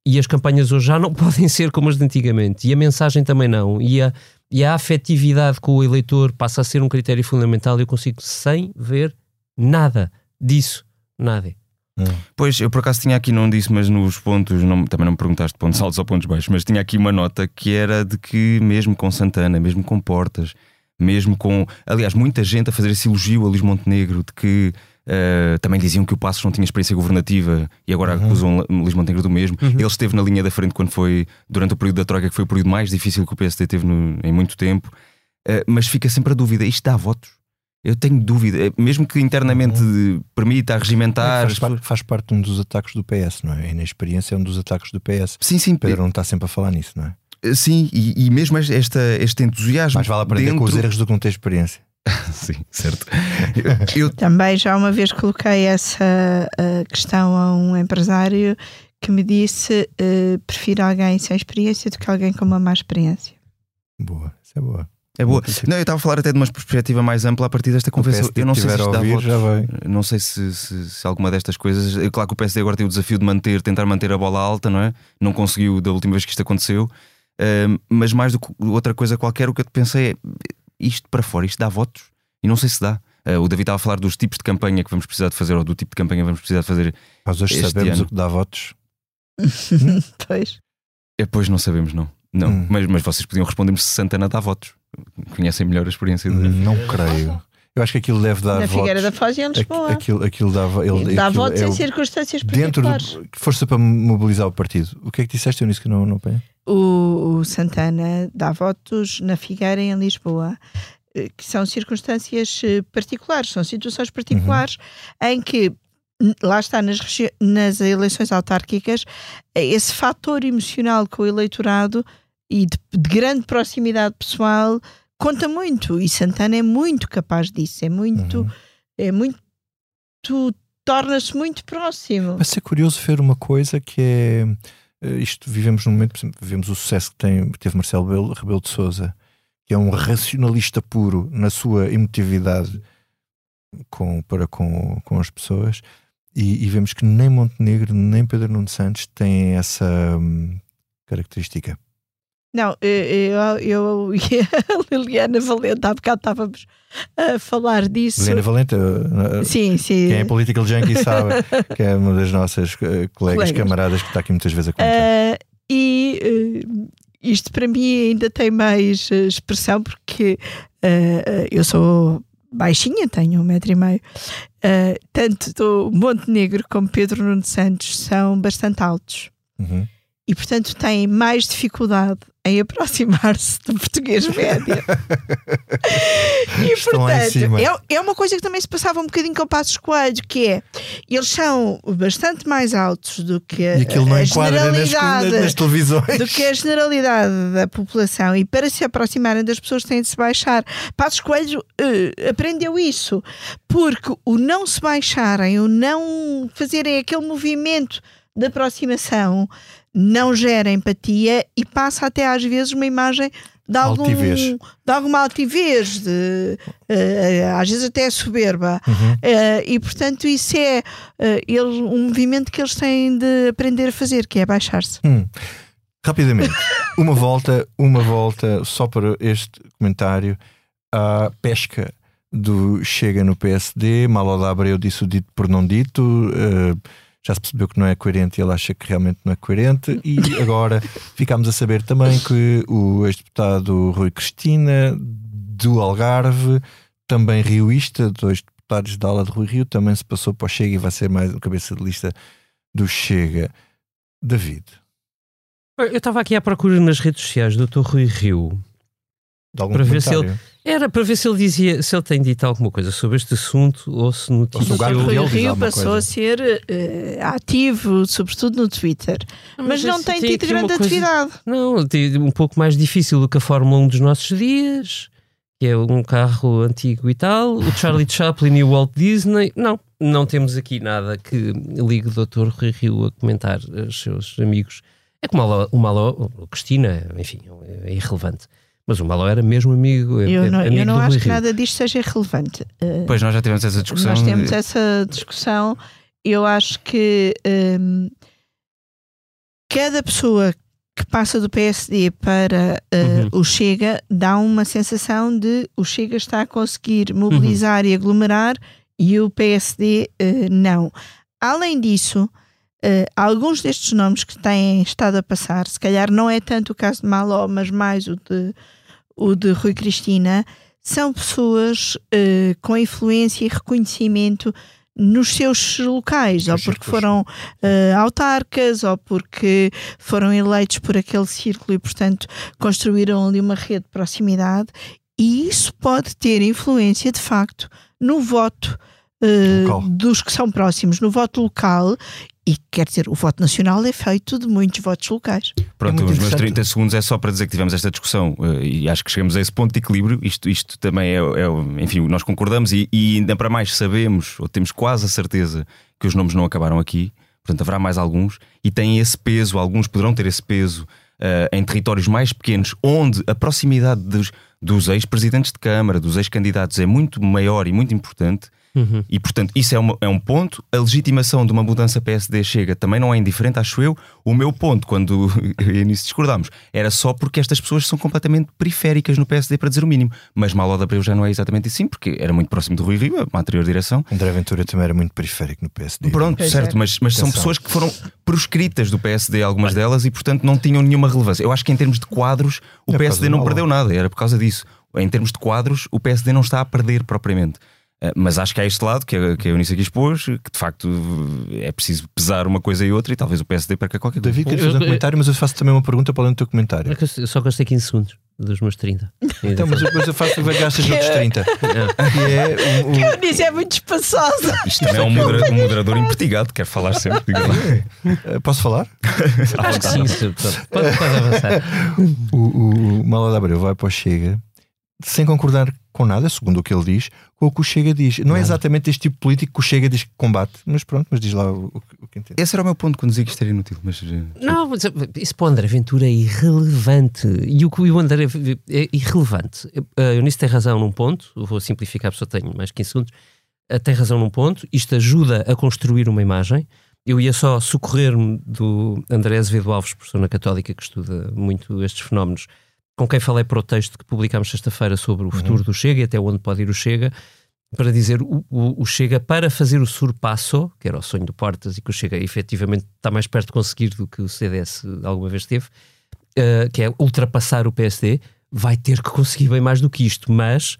[SPEAKER 9] e as campanhas hoje já não podem ser como as de antigamente e a mensagem também não. E a, e a afetividade com o eleitor passa a ser um critério fundamental e eu consigo sem ver nada disso. Nada.
[SPEAKER 6] Hum. Pois, eu por acaso tinha aqui, não disse, mas nos pontos, não, também não me perguntaste pontos altos ou pontos baixos, mas tinha aqui uma nota que era de que, mesmo com Santana, mesmo com Portas, mesmo com. Aliás, muita gente a fazer esse elogio a Luís Montenegro, de que Uh, também diziam que o Passos não tinha experiência governativa e agora uhum. acusam Luís Montenegro do mesmo. Uhum. Ele esteve na linha da frente quando foi, durante o período da Troika, que foi o período mais difícil que o PSD teve no, em muito tempo. Uh, mas fica sempre a dúvida: isto dá votos? Eu tenho dúvida, é, mesmo que internamente uhum. permita regimentar.
[SPEAKER 1] É, faz, faz, parte de um dos ataques do PS, não é? A inexperiência é um dos ataques do PS.
[SPEAKER 6] Sim, sim.
[SPEAKER 1] Pedro não está sempre a falar nisso, não é?
[SPEAKER 6] Eh, sim, e, e mesmo esta, este entusiasmo.
[SPEAKER 1] Mas vale aprender dentro... com os erros do que não ter experiência.
[SPEAKER 6] sim, certo.
[SPEAKER 8] Eu, eu... Também já uma vez coloquei essa uh, questão a um empresário que me disse: uh, prefiro alguém sem experiência do que alguém com uma má experiência.
[SPEAKER 1] Boa, isso é boa.
[SPEAKER 6] É boa. Não, eu estava a falar até de uma perspectiva mais ampla a partir desta conversa. Eu não sei se isto dá ouvir, Não sei se, se, se, alguma destas coisas. É claro que o PSD agora tem o desafio de manter, tentar manter a bola alta, não é? Não conseguiu da última vez que isto aconteceu. Uh, mas mais do que outra coisa qualquer, o que eu pensei é isto para fora, isto dá votos. E não sei se dá. Uh, o David estava a falar dos tipos de campanha que vamos precisar de fazer, ou do tipo de campanha que vamos precisar de fazer.
[SPEAKER 1] Mas hoje sabemos
[SPEAKER 6] ano.
[SPEAKER 1] o que dá votos.
[SPEAKER 8] pois.
[SPEAKER 6] É, pois não sabemos, não. Não, hum. mas, mas vocês podiam responder-me se Santana dá votos conhecem melhor a experiência
[SPEAKER 1] dele. Não creio. Eu acho que aquilo deve dar
[SPEAKER 8] Na
[SPEAKER 1] votos.
[SPEAKER 8] Figueira da Foz e em Lisboa.
[SPEAKER 1] Aquilo, aquilo dava, ele,
[SPEAKER 8] dá
[SPEAKER 1] aquilo
[SPEAKER 8] votos
[SPEAKER 1] é
[SPEAKER 8] em
[SPEAKER 1] o,
[SPEAKER 8] circunstâncias
[SPEAKER 1] dentro
[SPEAKER 8] particulares.
[SPEAKER 1] de força para mobilizar o partido. O que é que disseste, Eunice, que não, não apanha?
[SPEAKER 8] O, o Santana dá votos na Figueira em Lisboa eh, que são circunstâncias eh, particulares, são situações particulares uhum. em que lá está nas, nas eleições autárquicas, eh, esse fator emocional com o eleitorado e de, de grande proximidade pessoal conta muito. E Santana é muito capaz disso, é muito,
[SPEAKER 1] Uhum.
[SPEAKER 8] é muito, torna-se muito próximo.
[SPEAKER 1] Vai ser curioso ver uma coisa que é. eh, Isto vivemos num momento, por exemplo, vivemos o sucesso que tem, teve Marcelo Rebelo, Rebelo de Souza, que é um racionalista puro na sua emotividade com, para com, com as pessoas, e, e vemos que nem Montenegro nem Pedro Nuno Santos têm essa hum, característica.
[SPEAKER 8] Não, eh, eu, eu e a Liliana Valente, há bocado estávamos a falar disso.
[SPEAKER 1] Helena Valente, eh,
[SPEAKER 8] Sim, sim.
[SPEAKER 1] quem é political junkie sabe que é uma das nossas eh, colegas,
[SPEAKER 8] Colegas.
[SPEAKER 1] camaradas que está aqui muitas vezes a comentar.
[SPEAKER 8] Ah, e eh, isto para mim ainda tem mais eh, expressão porque ah, eu sou baixinha, tenho um metro e meio. Tanto do Montenegro como Pedro Nuno Santos são bastante altos
[SPEAKER 1] Uhum.
[SPEAKER 8] E, portanto, têm mais dificuldade em aproximar-se do português médio. e,
[SPEAKER 1] Estão
[SPEAKER 8] portanto, é, é uma coisa que também se passava um bocadinho com o Passos Coelho, que é, eles são bastante mais altos do que a, a
[SPEAKER 1] enquadra nas,
[SPEAKER 8] generalidade
[SPEAKER 1] nas televisões.
[SPEAKER 8] do que a generalidade da população e para se aproximarem das pessoas têm de se baixar. Passos Coelho eh, aprendeu isso, porque o não se baixarem, o não fazerem aquele movimento de aproximação não gera empatia e passa até às vezes uma imagem de, algum,
[SPEAKER 1] Altivez.
[SPEAKER 8] de alguma altivez, de, eh, às vezes até soberba.
[SPEAKER 1] Uhum.
[SPEAKER 8] Eh, e portanto, isso é eh, ele- um movimento que eles têm de aprender a fazer, que é baixar-se.
[SPEAKER 1] Hum. Rapidamente, uma volta, uma volta só para este comentário. A pesca do Chega no PSD, Malo Abreu disse o dito por não dito, eh, já se percebeu que não é coerente e ele acha que realmente não é coerente. E agora ficámos a saber também que o ex-deputado Rui Cristina, do Algarve, também rioísta, dois deputados da ala de Rui Rio, também se passou para o Chega e vai ser mais um cabeça de lista do Chega. David.
[SPEAKER 9] Eu estava aqui à procura nas redes sociais do Dr. Rui Rio.
[SPEAKER 1] De algum
[SPEAKER 9] Para ver se
[SPEAKER 1] comentário?
[SPEAKER 9] Era para ver se ele dizia, se ele tem dito alguma coisa sobre este assunto ou se
[SPEAKER 1] Ou se o
[SPEAKER 8] Rui Rio
[SPEAKER 1] alguma
[SPEAKER 8] passou
[SPEAKER 1] coisa.
[SPEAKER 8] a ser eh, ativo, sobretudo no Twitter, mas, não
[SPEAKER 9] esse
[SPEAKER 8] tem
[SPEAKER 9] tem
[SPEAKER 8] tido grande
[SPEAKER 9] coisa-
[SPEAKER 8] atividade.
[SPEAKER 9] Não, tem um pouco mais difícil do que a Fórmula 1 dos nossos dias, que é um carro antigo e tal. O Charlie Chaplin e o Walt Disney. Não, não temos aqui nada que ligue o Dr. Rui Rio a comentar os seus amigos. É como o Malo, Cristina, enfim, é irrelevante. Mas o Malo era mesmo amigo. é-
[SPEAKER 8] Eu
[SPEAKER 9] é
[SPEAKER 8] não,
[SPEAKER 9] amigo
[SPEAKER 8] eu não
[SPEAKER 9] do Rui
[SPEAKER 8] acho que
[SPEAKER 9] Rio.
[SPEAKER 8] nada disto seja relevante. Eh,
[SPEAKER 6] Pois nós já tivemos essa discussão.
[SPEAKER 8] Nós temos essa discussão. Eu acho que hum, cada pessoa que passa do PSD para uh, o Chega dá uma sensação de o Chega está a conseguir mobilizar e aglomerar e o PSD uh, não. Além disso, uh, alguns destes nomes que têm estado a passar, se calhar não é tanto o caso de Maló, mas mais o de, o de Rui Cristina, são pessoas uh, com influência e reconhecimento nos seus locais, ou porque foram uh, autarcas, ou porque foram eleitos por aquele círculo e, portanto, construíram ali uma rede de proximidade, e isso pode ter influência, de facto, no voto uh, dos que são próximos, no voto local. E quer dizer, o voto nacional é feito de muitos votos locais.
[SPEAKER 6] Pronto,
[SPEAKER 1] É
[SPEAKER 6] os meus
[SPEAKER 1] interessante.
[SPEAKER 6] 30 segundos é só para dizer que tivemos esta discussão eh, e acho que chegamos a esse ponto de equilíbrio. Isto, isto também é, é- enfim, nós concordamos e, e ainda para mais sabemos, ou temos quase a certeza, que os nomes não acabaram aqui. Portanto, haverá mais alguns e têm esse peso, alguns poderão ter esse peso eh, em territórios mais pequenos, onde a proximidade dos, dos ex-presidentes de Câmara, dos ex-candidatos é muito maior e muito importante. E portanto, isso é, uma- é um ponto. A legitimação de uma mudança PSD chega também não é indiferente, acho eu. O meu ponto, quando eu e a nisso discordámos, era só porque estas pessoas são completamente periféricas no PSD, para dizer o mínimo. Mas Malo de Abreu já não é exatamente assim, porque era muito próximo do Rui Rio, a anterior direção.
[SPEAKER 1] André Ventura também era muito periférico no PSD.
[SPEAKER 6] Pronto,
[SPEAKER 8] Pois
[SPEAKER 6] certo,
[SPEAKER 8] é.
[SPEAKER 6] mas, mas são pessoas que foram proscritas do PSD, algumas delas, e portanto não tinham nenhuma relevância. Eu acho que em termos de quadros, o
[SPEAKER 1] É
[SPEAKER 6] PSD não perdeu nada, era por causa disso. Em termos de quadros, o PSD não está a perder propriamente. Eh, Mas acho que há este lado que a, que a Eunice aqui expôs, que de facto é preciso pesar uma coisa e outra, e talvez o PSD perca qualquer coisa.
[SPEAKER 1] David, queres fazer um
[SPEAKER 9] Eu-
[SPEAKER 1] comentário, mas eu faço também uma pergunta para além do teu comentário.
[SPEAKER 9] É que Eu só gastei 15 segundos. dos meus 30.
[SPEAKER 1] Então, mas depois eu faço gastas de outros 30. Que é o, o...
[SPEAKER 8] Que eu disse é muito espaçosa.
[SPEAKER 6] Isto também é um, modera- um moderador impertigado, quer falar sempre. lá.
[SPEAKER 1] Eh, Posso falar?
[SPEAKER 9] Acho que sim, pode, pode avançar.
[SPEAKER 1] O, o, o Mala de Abreu vai para o Chega sem concordar com nada, segundo o que ele diz, com o que o Chega diz. Não é exatamente este tipo de político que o Chega diz que combate, mas pronto, mas diz lá o, o, o que entende.
[SPEAKER 6] Esse era o meu ponto quando dizia que isto era inútil. Mas, eh,
[SPEAKER 9] Não, mas eh, isso para o André Ventura é irrelevante. E o que o André é irrelevante. A Eunice tem razão num ponto, eu vou simplificar, porque só tenho mais 15 segundos. Eh, Tem razão num ponto, isto ajuda a construir uma imagem. Eu ia só socorrer-me do André Azevedo Alves, professor na Católica, que estuda muito estes fenómenos, com quem falei para o texto que publicámos sexta-feira sobre o futuro do Chega e até onde pode ir o Chega, para dizer o, o, o Chega para fazer o surpasso, que era o sonho do Portas e que o Chega efetivamente está mais perto de conseguir do que o CDS alguma vez teve, eh, que é ultrapassar o PSD, vai ter que conseguir bem mais do que isto, mas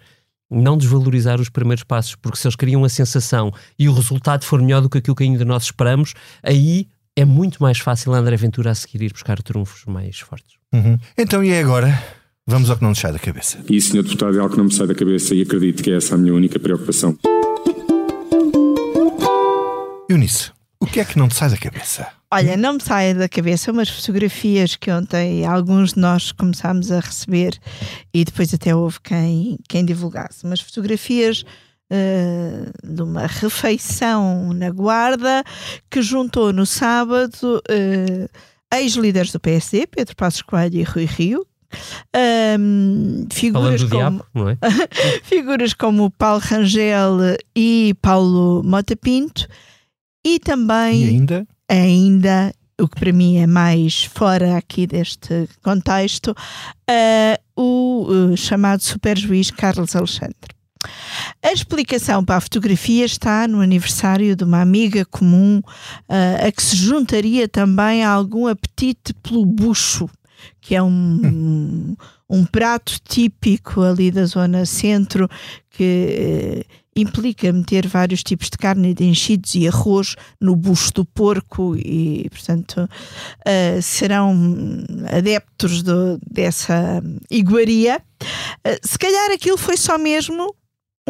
[SPEAKER 9] não desvalorizar os primeiros passos, porque se eles criam a sensação e o resultado for melhor do que aquilo que ainda nós esperamos, aí é muito mais fácil a André Ventura a seguir ir buscar trunfos mais fortes.
[SPEAKER 1] Uhum. Então, e agora? Vamos ao que não nos sai da cabeça.
[SPEAKER 12] E, Sr. Deputado, é algo que não me sai da cabeça e acredito que é essa a minha única preocupação.
[SPEAKER 1] Eunice, o que é que não te sai da cabeça?
[SPEAKER 8] Olha, não me sai da cabeça umas fotografias que ontem alguns de nós começámos a receber e depois até houve quem, quem divulgasse. Umas fotografias de uma refeição na Guarda que juntou no sábado eh, ex-líderes do PSD, Pedro Passos Coelho e Rui Rio. Ahm,
[SPEAKER 9] Falando
[SPEAKER 8] figuras como
[SPEAKER 9] diabo, não é?
[SPEAKER 8] figuras como Paulo Rangel e Paulo Mota Pinto e também
[SPEAKER 1] E ainda?
[SPEAKER 8] ainda o que para mim é mais fora aqui deste contexto eh, o eh, chamado superjuiz Carlos Alexandre a explicação para a fotografia está no aniversário de uma amiga comum eh, a que se juntaria também algum apetite pelo bucho que é um, um prato típico ali da zona centro que eh, implica meter vários tipos de carne de enchidos e arroz no bucho do porco e, portanto, eh, serão adeptos do- dessa iguaria. Eh, se calhar aquilo foi só mesmo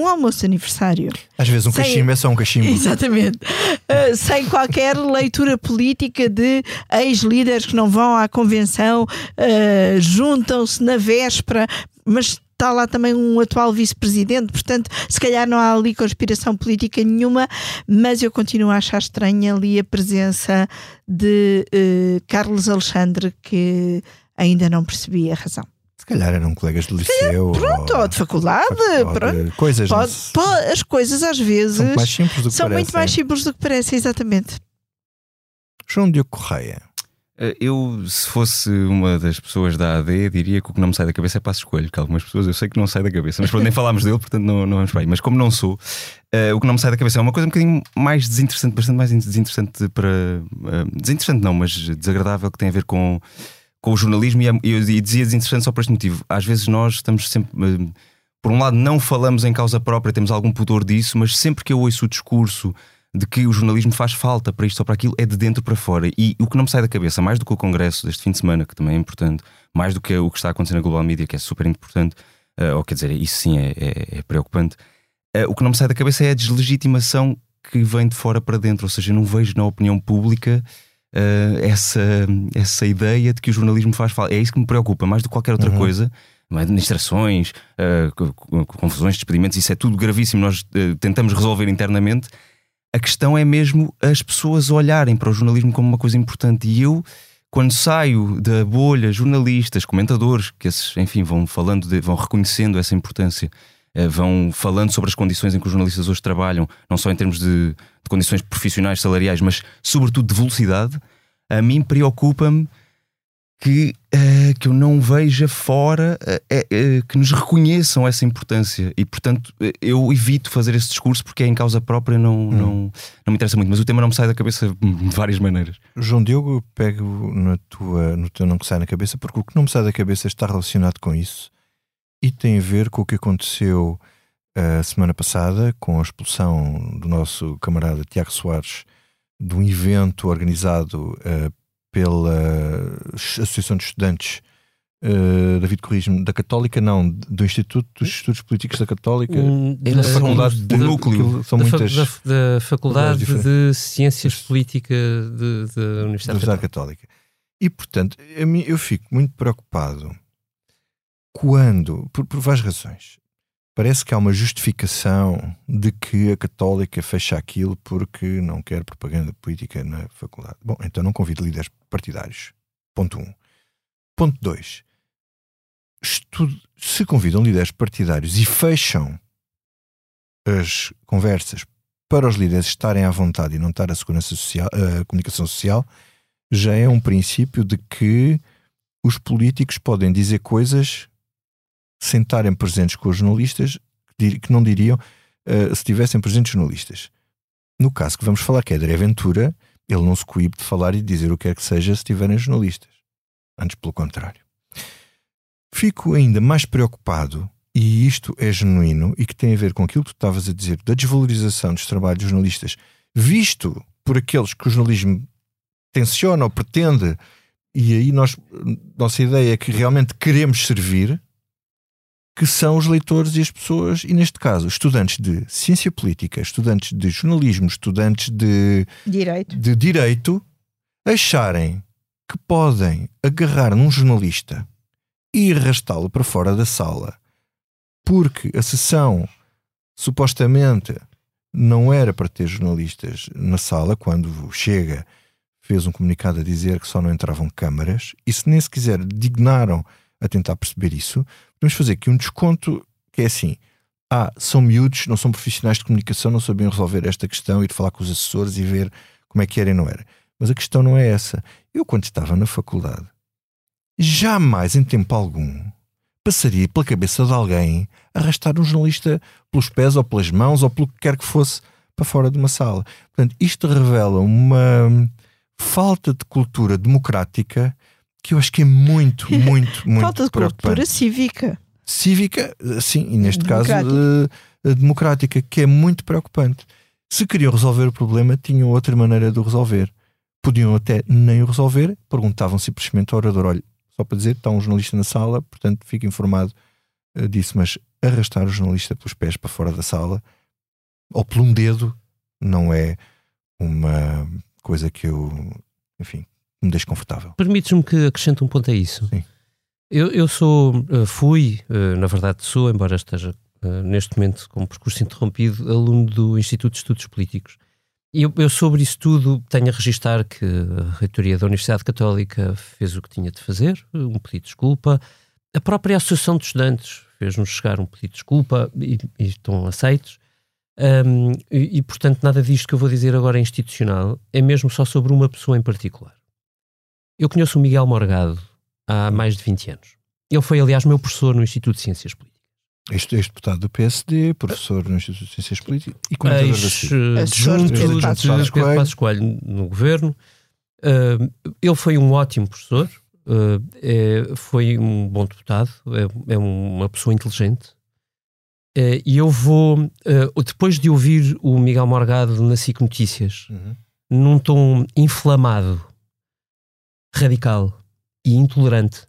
[SPEAKER 8] um almoço de aniversário.
[SPEAKER 1] Às vezes um
[SPEAKER 8] Sem-
[SPEAKER 1] cachimbo é só um cachimbo.
[SPEAKER 8] Exatamente. Uh, sem qualquer leitura política de ex-líderes que não vão à convenção, uh, juntam-se na véspera, mas está lá também um atual vice-presidente, portanto, se calhar não há ali conspiração política nenhuma, mas eu continuo a achar estranha ali a presença de uh, Carlos Alexandre, que ainda não percebi a razão.
[SPEAKER 1] Calhar eram colegas de liceu.
[SPEAKER 8] Pronto, ou de faculdade,
[SPEAKER 1] ou
[SPEAKER 8] pronto.
[SPEAKER 1] de coisas. não
[SPEAKER 8] Pode- pode- as coisas às vezes
[SPEAKER 1] São muito mais simples do que
[SPEAKER 8] são muito
[SPEAKER 1] parecem.
[SPEAKER 8] mais simples do que parece, exatamente.
[SPEAKER 1] João Diogo Correia.
[SPEAKER 6] Eh, Eu, se fosse uma das pessoas da AD, diria que o que não me sai da cabeça é passo escolho, que algumas pessoas eu sei que não sai da cabeça, mas pronto, nem falámos dele, portanto não, não vamos para aí. Mas como não sou, eh, o que não me sai da cabeça é uma coisa um bocadinho mais desinteressante, bastante mais desinteressante para. eh, desinteressante não, mas desagradável, que tem a ver com, com o jornalismo. E, é- e dizia desinteressante só por este motivo. Às vezes nós estamos sempre. eh, por um lado, não falamos em causa própria, temos algum pudor disso, mas sempre que eu ouço o discurso de que o jornalismo faz falta para isto ou para aquilo, é de dentro para fora. E o que não me sai da cabeça, mais do que o congresso deste fim de semana, que também é importante, mais do que o que está acontecendo na Global Media, que é super importante, eh, ou quer dizer, isso sim é, é- é preocupante, eh, o que não me sai da cabeça é a deslegitimação que vem de fora para dentro. Ou seja, não vejo na opinião pública eh, essa, essa ideia de que o jornalismo faz falta. É isso que me preocupa, mais do que qualquer outra coisa. Administrações, eh, co- co- confusões, despedimentos, isso é tudo gravíssimo. Nós eh, tentamos resolver internamente. A questão é mesmo as pessoas olharem para o jornalismo como uma coisa importante. E eu, quando saio da bolha, jornalistas, comentadores, que esses, enfim, vão falando, de- vão reconhecendo essa importância, vão falando sobre as condições em que os jornalistas hoje trabalham, não só em termos de, de condições profissionais, salariais, mas sobretudo de velocidade, a mim preocupa-me que, eh, que eu não veja fora eh, eh, eh, que nos reconheçam essa importância. E portanto eh, eu evito fazer esse discurso porque é em causa própria não, não, não me interessa muito, mas o tema não me sai da cabeça de várias maneiras.
[SPEAKER 1] João Diogo, eu pego na tua, no teu não que sai na cabeça, porque o que não me sai da cabeça está relacionado com isso e tem a ver com o que aconteceu a semana passada com a expulsão do nosso camarada Tiago Soares de um evento organizado eh, pela Associação de Estudantes Uh, David corrige da Católica, não, do Instituto dos Estudos Políticos da Católica,
[SPEAKER 9] Hum,
[SPEAKER 1] da,
[SPEAKER 9] da-
[SPEAKER 1] faculdade
[SPEAKER 9] da-
[SPEAKER 1] do núcleo, são
[SPEAKER 9] da,
[SPEAKER 1] muitas
[SPEAKER 9] da, da Faculdade de Ciências Políticas de- da
[SPEAKER 1] da
[SPEAKER 9] Universidade
[SPEAKER 1] Universidade
[SPEAKER 9] Católica.
[SPEAKER 1] Católica. E portanto, eu fico muito preocupado quando, por, por várias razões, parece que há uma justificação de que a Católica fecha aquilo porque não quer propaganda política na faculdade. Bom, então não convido líderes partidários. Ponto 1. Um. Ponto 2. Se convidam líderes partidários e fecham as conversas para os líderes estarem à vontade e não estar a segurança social, a comunicação social, já é um princípio de que os políticos podem dizer coisas sem estarem presentes com os jornalistas que não diriam uh, se estivessem presentes jornalistas. No caso que vamos falar, que é André Ventura, ele não se coíbe de falar e de dizer o que quer que seja se tiverem jornalistas. Antes, pelo contrário. Fico ainda mais preocupado, e isto é genuíno, e que tem a ver com aquilo que tu estavas a dizer, da desvalorização dos trabalhos dos jornalistas, visto por aqueles que o jornalismo tenciona ou pretende, e aí nós, nossa ideia é que realmente queremos servir, que são os leitores e as pessoas, e neste caso, estudantes de ciência política, estudantes de jornalismo, estudantes de
[SPEAKER 8] Direito.
[SPEAKER 1] de direito, acharem que podem agarrar num jornalista e arrastá-lo para fora da sala porque a sessão supostamente não era para ter jornalistas na sala quando chega fez um comunicado a dizer que só não entravam câmaras e se nem se quiser dignaram a tentar perceber isso podemos fazer aqui um desconto que é assim ah, são miúdos, não são profissionais de comunicação não sabiam resolver esta questão ir falar com os assessores e ver como é que era e não era mas a questão não é essa eu quando estava na faculdade jamais em tempo algum passaria pela cabeça de alguém arrastar um jornalista pelos pés ou pelas mãos ou pelo que quer que fosse para fora de uma sala. Portanto, isto revela uma falta de cultura democrática que eu acho que é muito, muito, muito
[SPEAKER 8] Falta de cultura cívica.
[SPEAKER 1] Cívica, sim, e neste caso
[SPEAKER 8] Democrática.
[SPEAKER 1] eh, democrática, que é muito preocupante. Se queriam resolver o problema, tinham outra maneira de o resolver. Podiam até nem o resolver, perguntavam simplesmente ao orador: olha, só para dizer, está um jornalista na sala, portanto fica informado uh, disso, mas arrastar o jornalista pelos pés para fora da sala ou por um dedo não é uma coisa que eu, enfim, me deixe confortável.
[SPEAKER 9] Permites-me que acrescente um ponto a isso?
[SPEAKER 1] Sim.
[SPEAKER 9] Eu, eu sou, uh, fui, uh, na verdade sou, embora esteja uh, neste momento com um percurso interrompido, aluno do Instituto de Estudos Políticos. E eu, eu, sobre isso tudo tenho a registar que a reitoria da Universidade Católica fez o que tinha de fazer, um pedido de desculpa. A própria Associação de Estudantes fez-nos chegar um pedido de desculpa e, e estão aceitos. Um, e, e, portanto, nada disto que eu vou dizer agora é institucional, é mesmo só sobre uma pessoa em particular. Eu conheço o Miguel Morgado há mais de 20 anos. Ele foi, aliás, meu professor no Instituto de Ciências Políticas.
[SPEAKER 1] Este, este deputado do PSD, professor no Instituto de Ciências Políticas e comentador da CIP.
[SPEAKER 9] Adjunto de Pedro Passos. Coelho no governo. Uh, ele foi um ótimo professor, uh, é, foi um bom deputado, é, é uma pessoa inteligente. Uh, e eu vou, depois de ouvir o Miguel Morgado na SIC Notícias, uhum. num tom inflamado, radical e intolerante,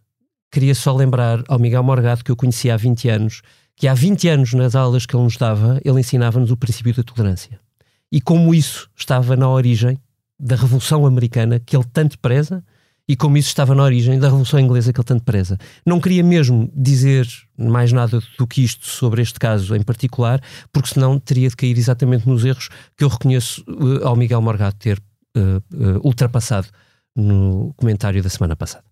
[SPEAKER 9] queria só lembrar ao Miguel Morgado que eu conhecia há 20 anos que há 20 anos, nas aulas que ele nos dava, ele ensinava-nos o princípio da tolerância. E como isso estava na origem da Revolução Americana, que ele tanto preza, e como isso estava na origem da Revolução Inglesa, que ele tanto preza. Não queria mesmo dizer mais nada do que isto sobre este caso em particular, porque senão teria de cair exatamente nos erros que eu reconheço uh, ao Miguel Morgado ter uh, uh, ultrapassado no comentário da semana passada.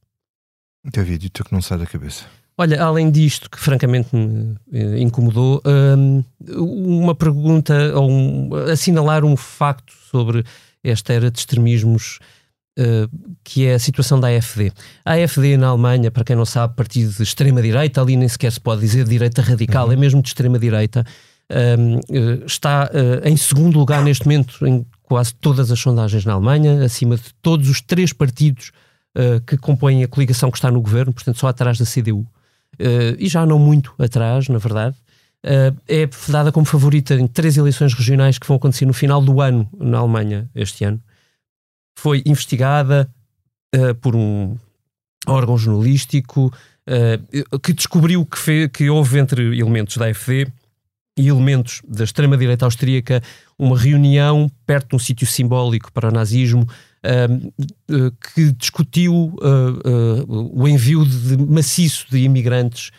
[SPEAKER 1] Teu vídeo, teu que não sai da cabeça.
[SPEAKER 9] Olha, além disto, que francamente me eh, incomodou, um, uma pergunta, ou um, assinalar um facto sobre esta era de extremismos, uh, que é a situação da AFD. A AFD na Alemanha, para quem não sabe, partido de extrema-direita, ali nem sequer se pode dizer direita radical, uhum. é mesmo de extrema-direita, um, uh, está em segundo lugar neste momento em quase todas as sondagens na Alemanha, acima de todos os três partidos que compõem a coligação que está no governo, portanto só atrás da CDU. Uh, e já não muito atrás, na verdade, uh, é dada como favorita em três eleições regionais que vão acontecer no final do ano na Alemanha, este ano. Foi investigada uh, por um órgão jornalístico, que descobriu que, fez, que houve entre elementos da AfD e elementos da extrema-direita austríaca uma reunião perto de um sítio simbólico para o nazismo uh, que discutiu uh, uh, o envio de maciço de imigrantes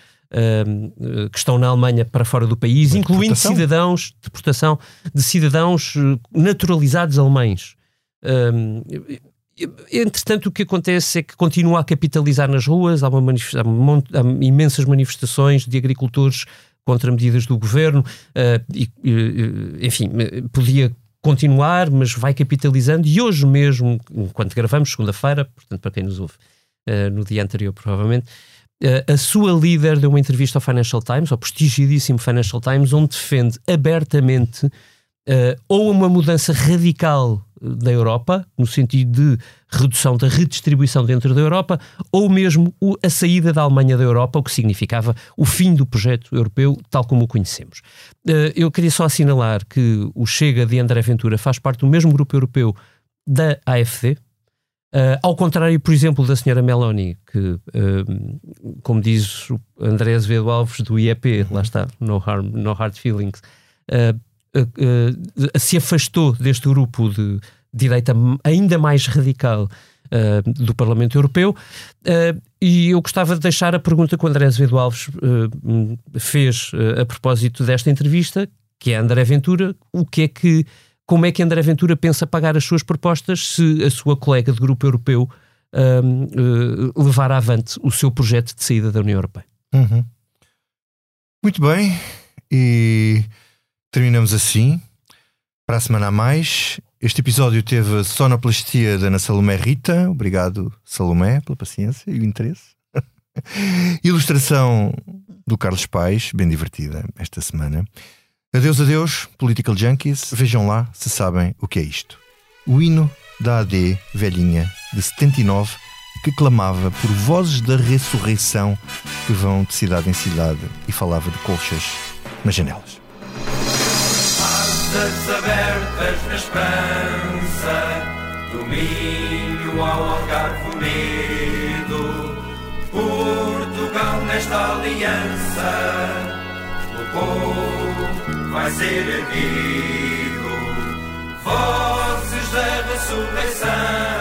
[SPEAKER 9] que estão na Alemanha para fora do país, incluindo cidadãos, deportação de cidadãos naturalizados alemães. Entretanto, o que acontece é que continua a capitalizar nas ruas, há, uma manifesta há imensas manifestações de agricultores contra medidas do governo, uh, e, uh, enfim, podia continuar, mas vai capitalizando. E hoje mesmo, enquanto gravamos, segunda-feira, portanto, para quem nos ouve no dia anterior, provavelmente, a sua líder deu uma entrevista ao Financial Times, ao prestigiadíssimo Financial Times, onde defende abertamente ou uma mudança radical da Europa, no sentido de redução da redistribuição dentro da Europa, ou mesmo a saída da Alemanha da Europa, o que significava o fim do projeto europeu tal como o conhecemos. Eh, eu queria só assinalar que o Chega de André Ventura faz parte do mesmo grupo europeu da AFD, Uh, ao contrário, por exemplo, da senhora Meloni, que, uh, como diz o André Azevedo Alves do IEP, lá está, no, harm, no hard feelings, uh, uh, se afastou deste grupo de direita ainda mais radical uh, do Parlamento Europeu. E eu gostava de deixar a pergunta que o André Azevedo Alves fez a propósito desta entrevista, que é André Ventura, o que é que, como é que André Ventura pensa pagar as suas propostas se a sua colega de grupo europeu levar avante o seu projeto de saída da União Europeia?
[SPEAKER 1] Uhum. Muito bem, e Terminamos assim. Para a semana a mais. Este episódio teve sonoplastia da Ana Salomé Rita. Obrigado, Salomé, pela paciência e o interesse. Ilustração do Carlos Pais, bem divertida esta semana. Adeus, adeus, Political Junkies. Vejam lá se sabem o que é isto. O hino da AD velhinha de 79 que clamava por vozes da ressurreição que vão de cidade em cidade e falava de colchas nas janelas
[SPEAKER 13] asas abertas na esperança, domínio ao Algarve unido, Portugal nesta aliança, o povo vai ser erguido, vozes da ressurreição.